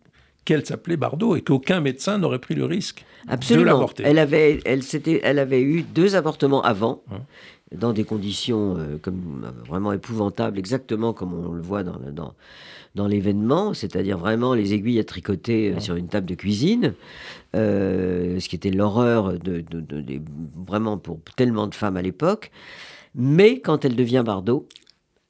qu'elle s'appelait Bardot et qu'aucun médecin n'aurait pris le risque de l'avorter. Elle avait, elle, elle avait eu deux avortements avant, hein. Dans des conditions euh, comme, euh, vraiment épouvantables, exactement comme on le voit dans, dans, dans l'événement, c'est-à-dire vraiment les aiguilles à tricoter euh, sur une table de cuisine, ce qui était l'horreur de, vraiment pour tellement de femmes à l'époque. Mais quand elle devient Bardot,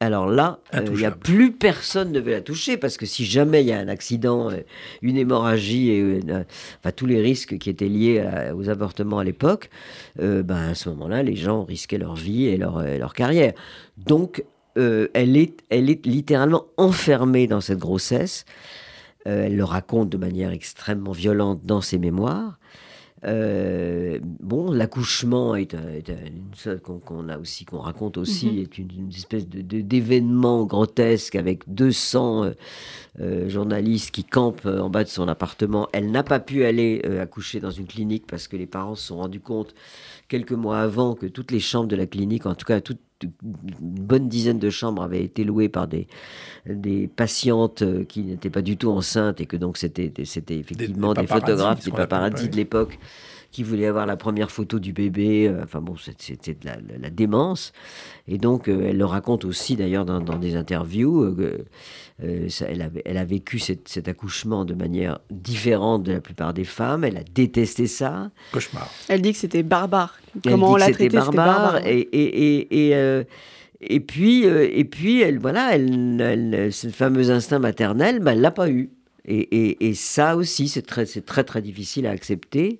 alors là, euh, il n'y a plus personne ne veut la toucher parce que si jamais il y a un accident, euh, une hémorragie et euh, enfin, tous les risques qui étaient liés aux avortements à l'époque, ben, à ce moment-là, les gens risquaient leur vie et leur, leur carrière. Donc, elle, est, elle est littéralement enfermée dans cette grossesse. elle le raconte de manière extrêmement violente dans ses mémoires. Euh, bon, l'accouchement est, une chose qu'on a aussi, qu'on raconte aussi, mhm. est une, espèce de d'événement grotesque avec 200 euh, euh, journalistes qui campent en bas de son appartement. Elle n'a pas pu aller accoucher dans une clinique parce que les parents se sont rendus compte quelques mois avant que toutes les chambres de la clinique, en tout cas toute une bonne dizaine de chambres avaient été louées par des, des patientes euh, qui n'étaient pas du tout enceintes et que donc c'était effectivement des, photographes, des paparazzis de l'époque qui voulaient avoir la première photo du bébé. Euh, enfin bon, c'était de la, démence. Et donc, euh, elle le raconte aussi d'ailleurs dans, des interviews. elle, avait, elle, a vécu cet accouchement de manière différente de la plupart des femmes. Elle a détesté ça. Cauchemar. Elle dit que c'était barbare. Comment on l'a traité, c'était barbare. Et, et, et, et puis, euh, et puis elle, voilà, elle, ce fameux instinct maternel, ben, elle l'a pas eu. Et, et, ça aussi, c'est très, c'est très, très difficile à accepter.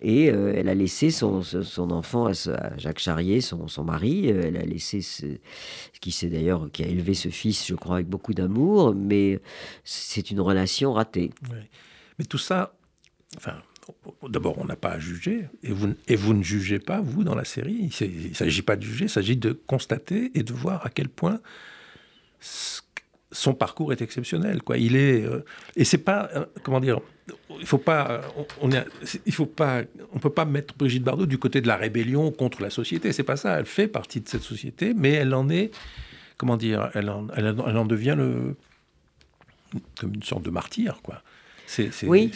Et euh, elle a laissé son, son enfant à, Jacques Charrier, son, son, mari. Euh, elle a laissé ce, qui s'est d'ailleurs qui a élevé ce fils, je crois, avec beaucoup d'amour. Mais c'est une relation ratée. Mais tout ça, enfin, D'abord, on n'a pas à juger, et vous, et vous ne jugez pas, vous, dans la série. Il ne s'agit pas de juger, il s'agit de constater et de voir à quel point son parcours est exceptionnel. Quoi. Il est, euh, et c'est pas, comment dire, il faut pas, on, il faut pas, on peut pas mettre Brigitte Bardot du côté de la rébellion contre la société. C'est pas ça. Elle fait partie de cette société, mais elle en est, comment dire, elle en, elle en devient le, comme une sorte de martyr, quoi oui,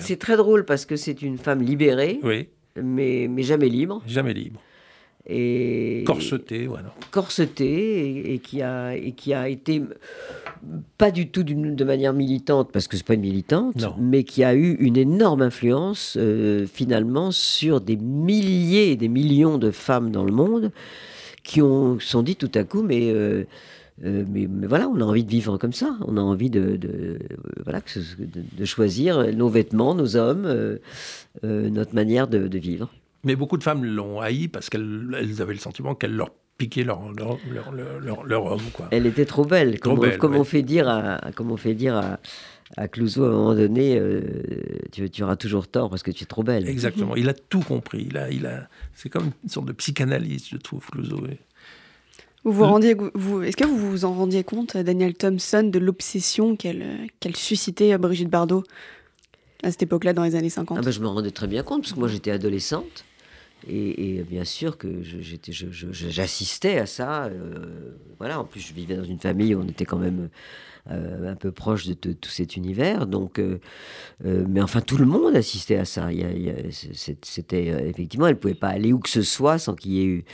c'est très drôle parce que c'est une femme libérée, mais, mais jamais libre. Jamais libre. Et corsetée, voilà. Corsetée et, qui a et qui a été pas du tout de manière militante parce que c'est pas une militante, mais qui a eu une énorme influence euh, finalement sur des milliers et des millions de femmes dans le monde qui ont sont dit tout à coup mais euh, euh, mais, voilà, on a envie de vivre comme ça. On a envie de, de voilà, de, choisir nos vêtements, nos hommes, notre manière de, vivre. Mais beaucoup de femmes l'ont haï parce qu'elles avaient le sentiment qu'elle leur piquait leur, leur, leur, leur, homme. Quoi. Elle était trop belle. Trop comme, comme on fait dire à, comme on fait dire à, à Clouseau, à un moment donné, tu, tu, auras toujours tort parce que tu es trop belle. Exactement. Il a tout compris. Il a, il a, c'est comme une sorte de psychanalyste, je trouve, Clouseau. Vous vous rendiez, vous, est-ce que vous vous en rendiez compte, Daniel Thompson, de l'obsession qu'elle qu'elle suscitait à Brigitte Bardot à cette époque-là, dans les années 50 ah ben, Je me rendais très bien compte, parce que moi j'étais adolescente. Et, bien sûr que j'assistais à ça. Euh, voilà, en plus je vivais dans une famille où on était quand même un peu proche de, tout cet univers. Donc, euh, euh, mais enfin, tout le monde assistait à ça. C'était effectivement, elle pouvait pas aller où que ce soit sans qu'il y ait eu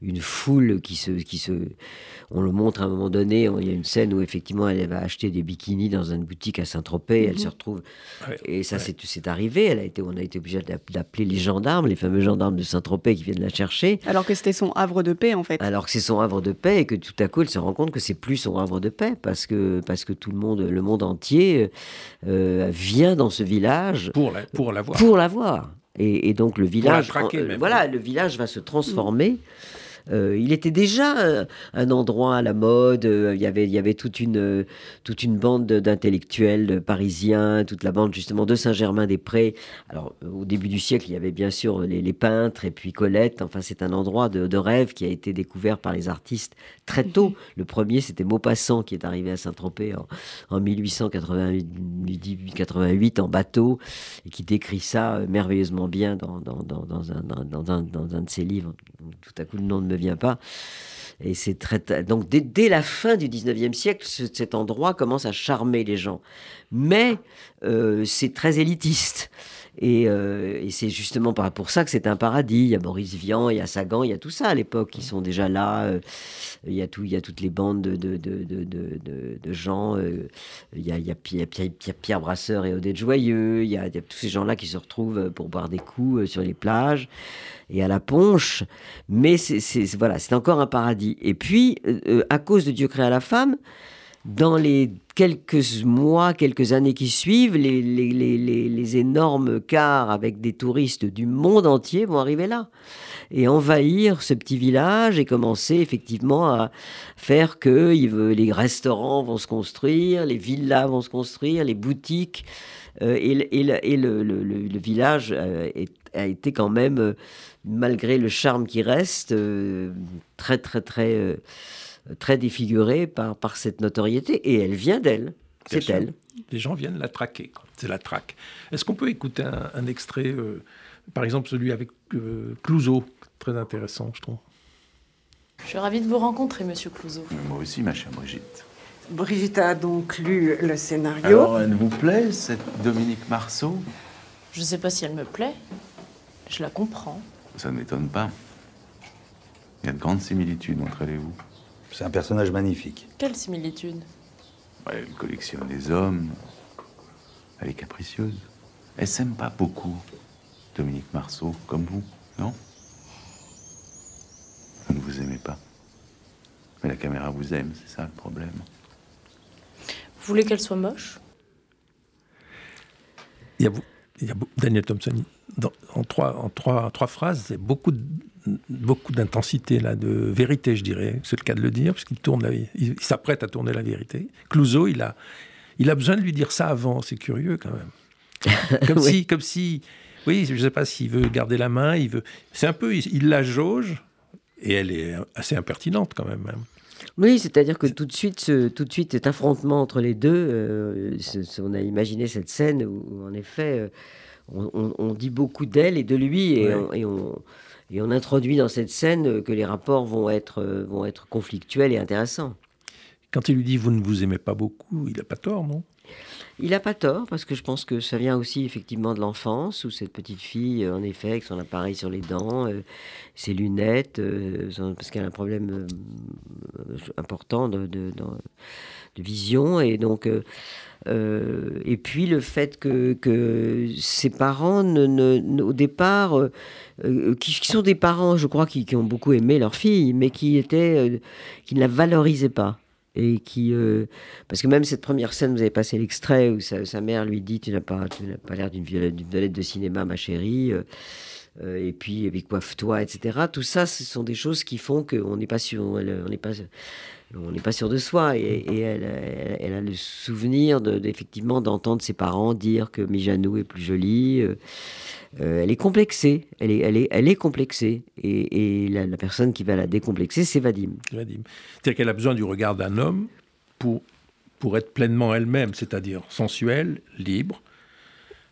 une foule qui se, qui se. On le montre à un moment donné. Il y a une scène où effectivement, elle va acheter des bikinis dans une boutique à Saint-Tropez. Elle mhm. se retrouve. et ça, c'est arrivé. Elle a été, on a été obligé d'appeler les gendarmes, les fameux gendarmes de Saint-Tropez qui viennent la chercher. Alors que c'était son havre de paix, en fait. Alors que c'est son havre de paix et que tout à coup, elle se rend compte que c'est plus son havre de paix parce que parce que tout le monde, le monde entier euh, vient dans ce village pour la, pour la voir. Pour la voir. Et, donc le village, euh, voilà, le village va se transformer. Euh, il était déjà un, endroit à la mode. Euh, il y avait, il y avait toute une, euh, toute une bande d'intellectuels parisiens, toute la bande justement de Saint-Germain-des-Prés. Alors, au début du siècle, il y avait bien sûr les, peintres et puis Colette. Enfin, c'est un endroit de, rêve qui a été découvert par les artistes très tôt. Mhm. Le premier, c'était Maupassant qui est arrivé à Saint-Tropez en, 1888 en bateau et qui décrit ça merveilleusement bien dans, dans, dans, dans un, un, dans un de ses livres. Tout à coup, le nom de pas. Et c'est très donc dès, la fin du 19e siècle, cet endroit commence à charmer les gens. Mais euh, c'est très élitiste. Euh, et, c'est justement pour ça que c'est un paradis. Il y a Boris Vian, il y a Sagan, il y a tout ça à l'époque qui sont déjà là. Euh, il, y a toutes les bandes de, gens. il, y a, il, y a Pierre, Brasseur et Odette Joyeux. Il y, a, tous ces gens-là qui se retrouvent pour boire des coups sur les plages et à la ponche. Mais c'est voilà, c'est encore un paradis. Et puis, euh, euh, à cause de Dieu créa la femme, dans les quelques mois, quelques années qui suivent, les, les, les, les, énormes cars avec des touristes du monde entier vont arriver là et envahir ce petit village et commencer effectivement à faire que les restaurants vont se construire, les villas vont se construire, les boutiques. Euh, et, et, le, le, village euh, a été quand même, euh, malgré le charme qui reste, très très très très défigurée par, par cette notoriété, et elle vient d'elle. C'est elle. Les gens viennent la traquer. C'est la traque. Est-ce qu'on peut écouter un, extrait, par exemple celui avec Clouseau, très intéressant, je trouve Je suis ravie de vous rencontrer, monsieur Clouseau. Moi aussi, ma chère Brigitte. Brigitte a donc lu le scénario. Alors, elle vous plaît, cette Dominique Marceau? Je ne sais pas si elle me plaît. Je la comprends. Ça ne m'étonne pas. Il y a de grandes similitudes entre elle et vous. C'est un personnage magnifique. Quelle similitude Elle collectionne les hommes. Elle est capricieuse. Elle s'aime pas beaucoup, Dominique Marceau, comme vous, non? Vous ne vous aimez pas. Mais la caméra vous aime, c'est ça le problème. Vous voulez qu'elle soit moche? Il y, a, il y a Daniel Thompson, en, trois, en trois, trois phrases, c'est beaucoup beaucoup d'intensité, là, de vérité, je dirais. C'est le cas de le dire, puisqu'il tourne la, il, s'apprête à tourner la vérité. Clouseau, il a, il a besoin de lui dire ça avant. C'est curieux, quand même. Comme si, comme si, oui, je ne sais pas s'il veut garder la main, il veut. C'est un peu, il, la jauge, et elle est assez impertinente, quand même. Hein. Oui, c'est-à-dire que tout de suite, ce, tout de suite, cet affrontement entre les deux, euh, on a imaginé cette scène où, en effet, euh, on, dit beaucoup d'elle et de lui, et, et on, et on introduit dans cette scène que les rapports vont être, euh, vont être conflictuels et intéressants. Quand il lui dit vous ne vous aimez pas beaucoup, il n'a pas tort, non? Il n'a pas tort, parce que je pense que ça vient aussi effectivement de l'enfance, où cette petite fille, euh, en effet, avec son appareil sur les dents, euh, ses lunettes, parce qu'elle a un problème important de, vision, et donc euh, et puis le fait que, ses parents, ne, au départ, euh, euh, qui, sont des parents, je crois, qui, ont beaucoup aimé leur fille, mais qui, étaient, qui ne la valorisaient pas. Et qui, parce que même cette première scène, vous avez passé l'extrait où sa, mère lui dit Tu n'as pas, pas l'air d'une vedette de cinéma, ma chérie. et puis, et puis coiffe-toi, etc. Tout ça, ce sont des choses qui font qu'on n'est pas sûr, on n'est pas on n'est pas sûr de soi. Et, elle, a le souvenir de, effectivement d'entendre ses parents dire que Mijanou est plus jolie. Euh, euh, elle est complexée. Elle est, elle est, elle est complexée. Et, la, personne qui va la décomplexer, c'est Vadim. Vadim. C'est-à-dire qu'elle a besoin du regard d'un homme pour, pour être pleinement elle-même, c'est-à-dire sensuelle, libre,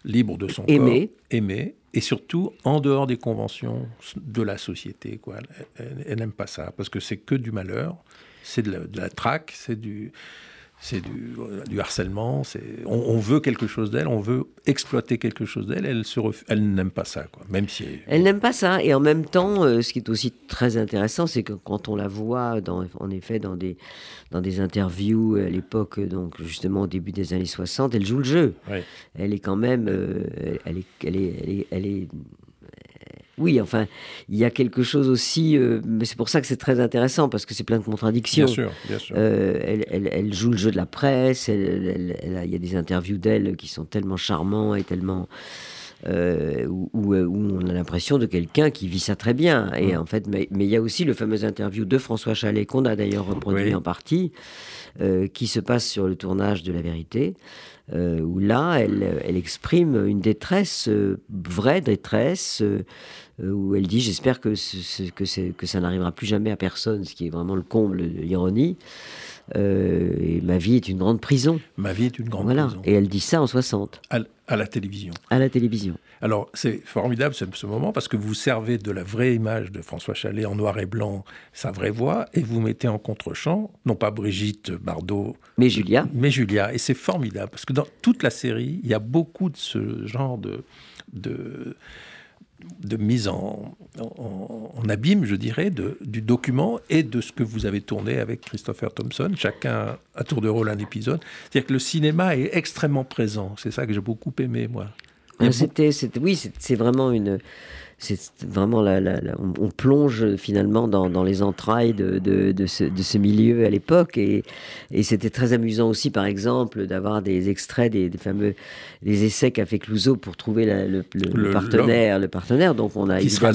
libre de son corps, aimée, et surtout en dehors des conventions de la société. Quoi. Elle n'aime pas ça, parce que c'est que du malheur c'est de, la traque, c'est du, c'est du, du, harcèlement. C'est, on, veut quelque chose d'elle, on veut exploiter quelque chose d'elle. Elle, se elle n'aime pas ça, quoi. Même si elle, n'aime pas ça. Et en même temps, euh, ce qui est aussi très intéressant, c'est que quand on la voit, dans, en effet, dans des dans des interviews à l'époque, donc justement au début des années 60, elle joue le jeu. Elle est quand même, euh, elle, est, elle, est, elle, est, elle est oui, enfin, il y a quelque chose aussi, euh, mais c'est pour ça que c'est très intéressant, parce que c'est plein de contradictions. Bien sûr, bien sûr. Euh, elle, joue le jeu de la presse, il y a des interviews d'elle qui sont tellement charmants et tellement... Euh, où, on a l'impression de quelqu'un qui vit ça très bien. Et mm. en fait, mais, il y a aussi le fameux interview de François Chalet qu'on a d'ailleurs reproduit en partie, qui se passe sur le tournage de La Vérité, où là, elle, elle, exprime une détresse, vraie détresse, où elle dit J'espère que, que, que ça n'arrivera plus jamais à personne, ce qui est vraiment le comble de l'ironie. Euh, et ma vie est une grande prison. Ma vie est une grande voilà. Et elle dit ça en 60. À, la télévision. À la télévision. Alors, c'est formidable ce, ce, moment parce que vous servez de la vraie image de François Chalet en noir et blanc, sa vraie voix, et vous mettez en contre-champ, non pas Brigitte Bardot. Mais Julia. Mais Julia. Et c'est formidable parce que dans toute la série, il y a beaucoup de ce genre de. de de mise en, abîme, je dirais, du document et de ce que vous avez tourné avec Christopher Thompson, chacun à tour de rôle un épisode. C'est-à-dire que le cinéma est extrêmement présent. C'est ça que j'ai beaucoup aimé, moi. C'était, oui, c'est vraiment une, c'est vraiment la, on, plonge finalement dans, les entrailles de, de, ce, milieu à l'époque. Et, et c'était très amusant aussi par exemple d'avoir des extraits des, fameux des essais qu'a fait Clouseau pour trouver le, partenaire le partenaire. Donc on a qui sera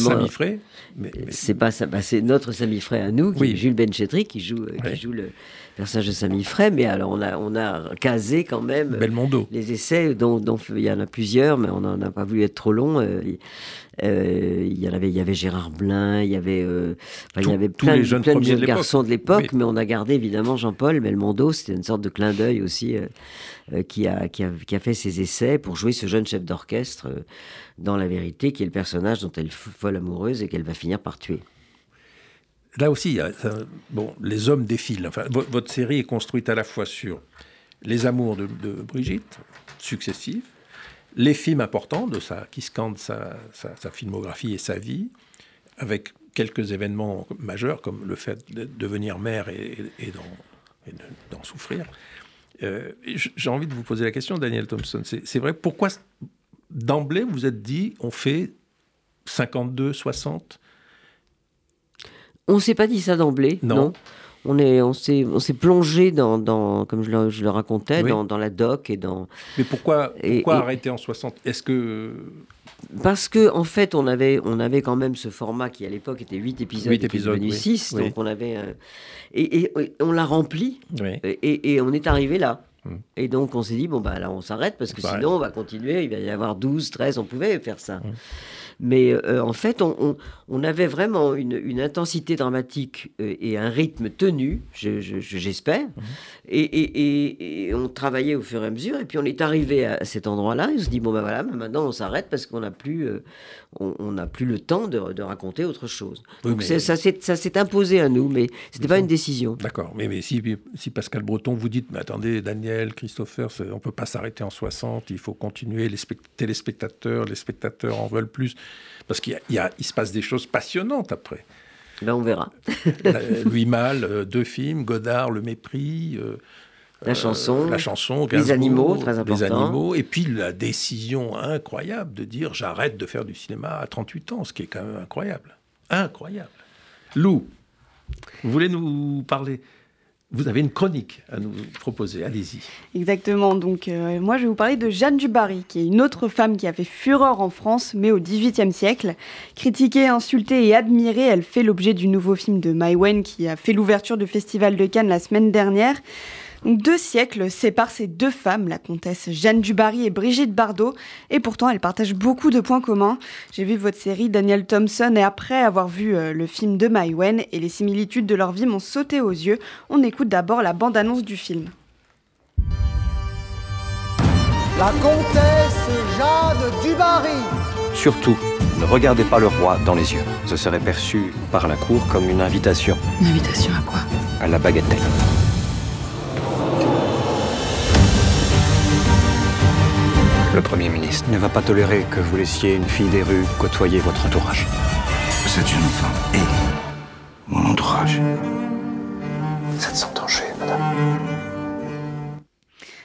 c'est pas bah, c'est notre Sami Frey à nous qui Jules Benchetri qui joue qui joue le personnage de Sami Frey mais alors on a on a casé quand même Belmondo. les essais dont, dont, il y en a plusieurs mais on n'en a pas voulu être trop long euh, euh, il y avait, il y avait Gérard Blin, il y avait, euh, il y avait plein, les jeunes, plein de jeunes garçons de l'époque, mais on a gardé évidemment Jean-Paul Belmondo. C'était une sorte de clin d'œil aussi euh, qui, a, qui, a, qui, a, fait ses essais pour jouer ce jeune chef d'orchestre dans La Vérité, qui est le personnage dont elle est folle amoureuse et qu'elle va finir par tuer. Là aussi, les hommes défilent. Enfin, votre série est construite à la fois sur les amours de, Brigitte, successifs, les films importants qui scandent sa, filmographie et sa vie, avec quelques événements majeurs comme le fait de devenir mère et, d'en souffrir. Euh, j'ai envie de vous poser la question, Daniel Thompson. C'est vrai, pourquoi d'emblée vous êtes dit on fait 52, 60 On ne s'est pas dit ça d'emblée, non on est, on s'est, on s'est plongé dans, dans, comme je le, je le racontais, dans, dans, la doc et dans. Mais pourquoi, pourquoi arrêter en 60 Est-ce que parce que en fait, on avait, on avait quand même ce format qui à l'époque était 8 épisodes, 8 épisodes, devenu 6, donc on avait et, et, on l'a rempli et, et, on est arrivé là. Hum. Et donc on s'est dit bon bah là on s'arrête parce que sinon on va continuer, il va y avoir 12, 13, on pouvait faire ça. Hum. Mais euh, en fait, on, avait vraiment une, intensité dramatique euh, et un rythme tenu, j'espère. Mhm. et, on travaillait au fur et à mesure. Et puis on est arrivé à cet endroit-là. Et on se dit, bon ben voilà, maintenant on s'arrête parce qu'on n'a plus, euh, on, plus le temps de, raconter autre chose. Donc ça s'est imposé à nous, mais ce n'était pas une décision. D'accord. Mais, mais si, si, Pascal Breton vous dit, mais attendez, Daniel, Christopher, on ne peut pas s'arrêter en 60, il faut continuer, les téléspectateurs, les spectateurs en veulent plus. Parce qu'il y, il se passe des choses passionnantes après. Ben on verra. Louis Malle, euh, deux films, Godard, Le Mépris. Euh, la chanson, la chanson les animaux, très important. Les animaux, et puis la décision incroyable de dire j'arrête de faire du cinéma à 38 ans, ce qui est quand même incroyable. Incroyable. Lou, vous voulez nous parler? Vous avez une chronique à nous proposer, allez-y. Exactement, donc euh, moi je vais vous parler de Jeanne Dubarry, qui est une autre femme qui a fait fureur en France, mais au XVIIIe siècle. Critiquée, insultée et admirée, elle fait l'objet du nouveau film de Maïwen qui a fait l'ouverture du Festival de Cannes la semaine dernière. Deux siècles séparent ces deux femmes, la comtesse Jeanne Dubarry et Brigitte Bardot, et pourtant elles partagent beaucoup de points communs. J'ai vu votre série Daniel Thompson et après avoir vu euh, le film de Maïwen et les similitudes de leur vie m'ont sauté aux yeux, on écoute d'abord la bande-annonce du film. La comtesse Jeanne Dubarry Surtout, ne regardez pas le roi dans les yeux. Ce serait perçu par la cour comme une invitation. Une invitation à quoi? À la bagatelle. Le Premier ministre ne va pas tolérer que vous laissiez une fille des rues côtoyer votre entourage. Cette jeune femme et mon entourage. Ça te sent danger, madame.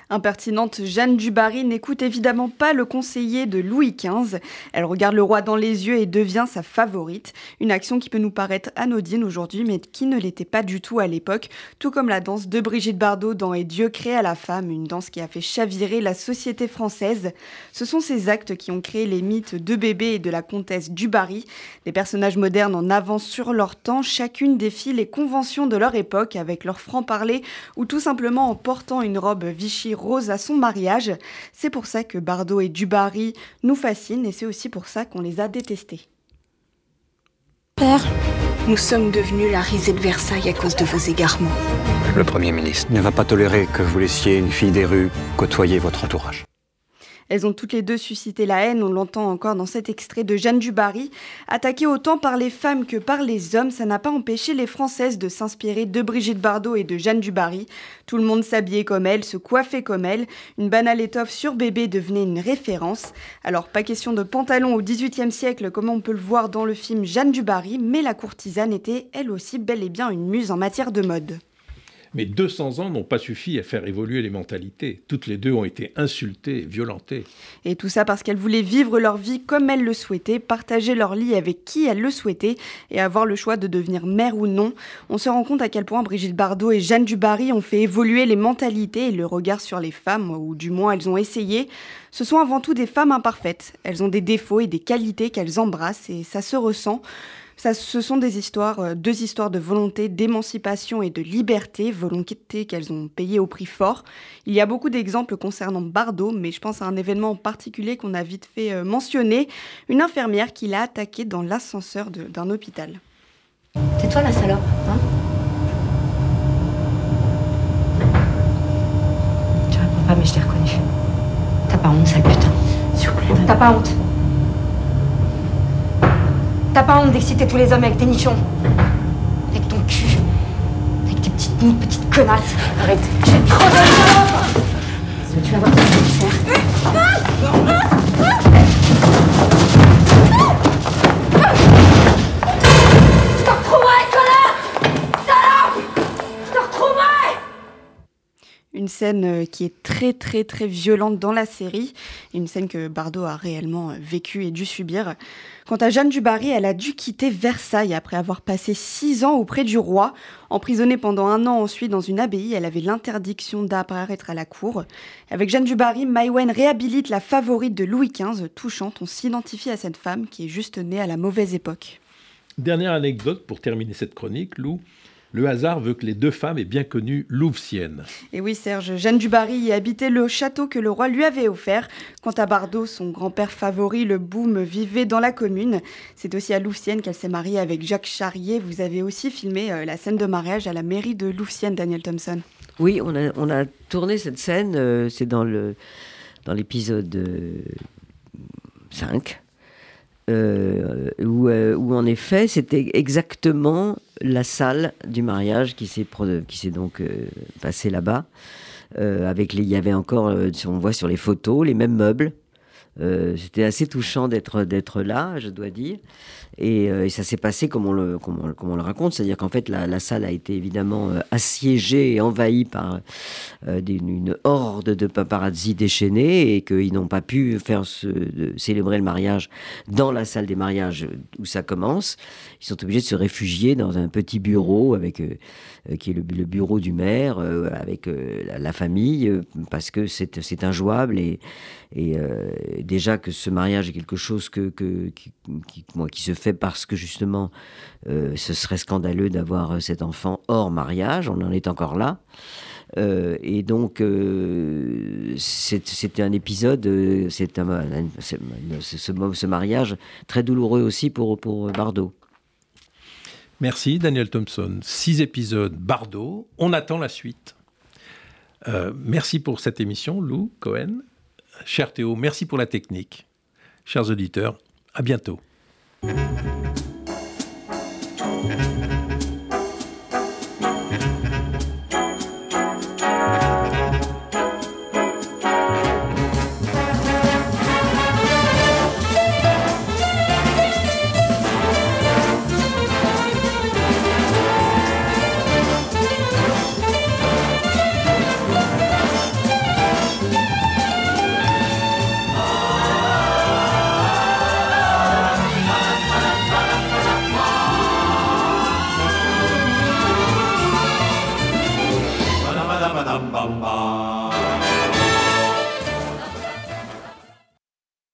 Impertinente, Jeanne Dubarry n'écoute évidemment pas le conseiller de Louis XV. Elle regarde le roi dans les yeux et devient sa favorite. Une action qui peut nous paraître anodine aujourd'hui, mais qui ne l'était pas du tout à l'époque. Tout comme la danse de Brigitte Bardot dans Et Dieu créa la femme, une danse qui a fait chavirer la société française. Ce sont ces actes qui ont créé les mythes de bébé et de la comtesse Dubarry. Des personnages modernes en avance sur leur temps, chacune défie les conventions de leur époque avec leur franc-parler ou tout simplement en portant une robe Vichy rose à son mariage. C'est pour ça que Bardot et Dubarry nous fascinent et c'est aussi pour ça qu'on les a détestés. Père, nous sommes devenus la risée de Versailles à cause de vos égarements. Le Premier ministre ne va pas tolérer que vous laissiez une fille des rues côtoyer votre entourage. Elles ont toutes les deux suscité la haine, on l'entend encore dans cet extrait de Jeanne Dubarry. Attaquée autant par les femmes que par les hommes, ça n'a pas empêché les Françaises de s'inspirer de Brigitte Bardot et de Jeanne Dubarry. Tout le monde s'habillait comme elle, se coiffait comme elle. Une banale étoffe sur bébé devenait une référence. Alors pas question de pantalon au XVIIIe siècle comme on peut le voir dans le film Jeanne Dubarry, mais la courtisane était elle aussi bel et bien une muse en matière de mode. Mais 200 ans n'ont pas suffi à faire évoluer les mentalités. Toutes les deux ont été insultées, violentées. Et tout ça parce qu'elles voulaient vivre leur vie comme elles le souhaitaient, partager leur lit avec qui elles le souhaitaient et avoir le choix de devenir mère ou non. On se rend compte à quel point Brigitte Bardot et Jeanne Dubarry ont fait évoluer les mentalités et le regard sur les femmes, ou du moins elles ont essayé. Ce sont avant tout des femmes imparfaites. Elles ont des défauts et des qualités qu'elles embrassent et ça se ressent. Ça, ce sont des histoires, euh, deux histoires de volonté, d'émancipation et de liberté, volonté qu'elles ont payé au prix fort. Il y a beaucoup d'exemples concernant Bardot, mais je pense à un événement en particulier qu'on a vite fait euh, mentionner, une infirmière qui l'a attaquée dans l'ascenseur d'un hôpital. C'est toi la salope, hein Tu réponds pas, mais je t'ai reconnu. T'as pas honte, sale putain. S'il vous plaît. T'as pas honte. T'as pas honte d'exciter tous les hommes avec tes nichons Avec ton cul Avec tes petites nids, petites connasses Arrête Je vais te crever Tu vas voir ce que je vais faire? Une scène euh, qui est très très très violente dans la série, une scène que Bardot a réellement euh, vécue et dû subir. Quant à Jeanne du Barry, elle a dû quitter Versailles après avoir passé six ans auprès du roi. Emprisonnée pendant un an ensuite dans une abbaye, elle avait l'interdiction d'apparaître à la cour. Avec Jeanne du Barry, Maïwen réhabilite la favorite de Louis XV. Touchante, on s'identifie à cette femme qui est juste née à la mauvaise époque. Dernière anecdote pour terminer cette chronique, Lou. Le hasard veut que les deux femmes aient bien connu Louvcienne. Et oui, Serge, Jeanne du Barry y habitait le château que le roi lui avait offert. Quant à Bardot, son grand-père favori, le Boom, vivait dans la commune. C'est aussi à Louvcienne qu'elle s'est mariée avec Jacques Charrier. Vous avez aussi filmé euh, la scène de mariage à la mairie de Louvcienne, Daniel Thompson. Oui, on a, on a tourné cette scène, euh, c'est dans le dans l'épisode euh, 5. Euh, où, euh, où, en effet c'était exactement la salle du mariage qui s'est qui s'est donc euh, passée là-bas. Avec les il y avait encore on voit sur les photos les mêmes meubles c'était assez touchant d'être d'être là je dois dire et, euh, ça s'est passé comme on le, comme on, le raconte, c'est-à-dire qu'en fait la, salle a été évidemment euh, assiégée et envahie par euh, une horde de paparazzi déchaînés et qu'ils n'ont pas pu faire célébrer le mariage dans la salle des mariages où ça commence. Ils sont obligés de se réfugier dans un petit bureau avec qui est le, bureau du maire avec la, la, famille parce que c'est injouable et, et déjà que ce mariage est quelque chose qui, se fait parce que justement, euh, ce serait scandaleux d'avoir cet enfant hors mariage, on en est encore là. Euh, et donc, euh, c'était un épisode, c'est un, ce, mariage très douloureux aussi pour, pour Bardot. Merci Daniel Thompson. Six épisodes Bardot, on attend la suite. Euh, merci pour cette émission, Lou Cohen. Cher Théo, merci pour la technique. Chers auditeurs, à bientôt.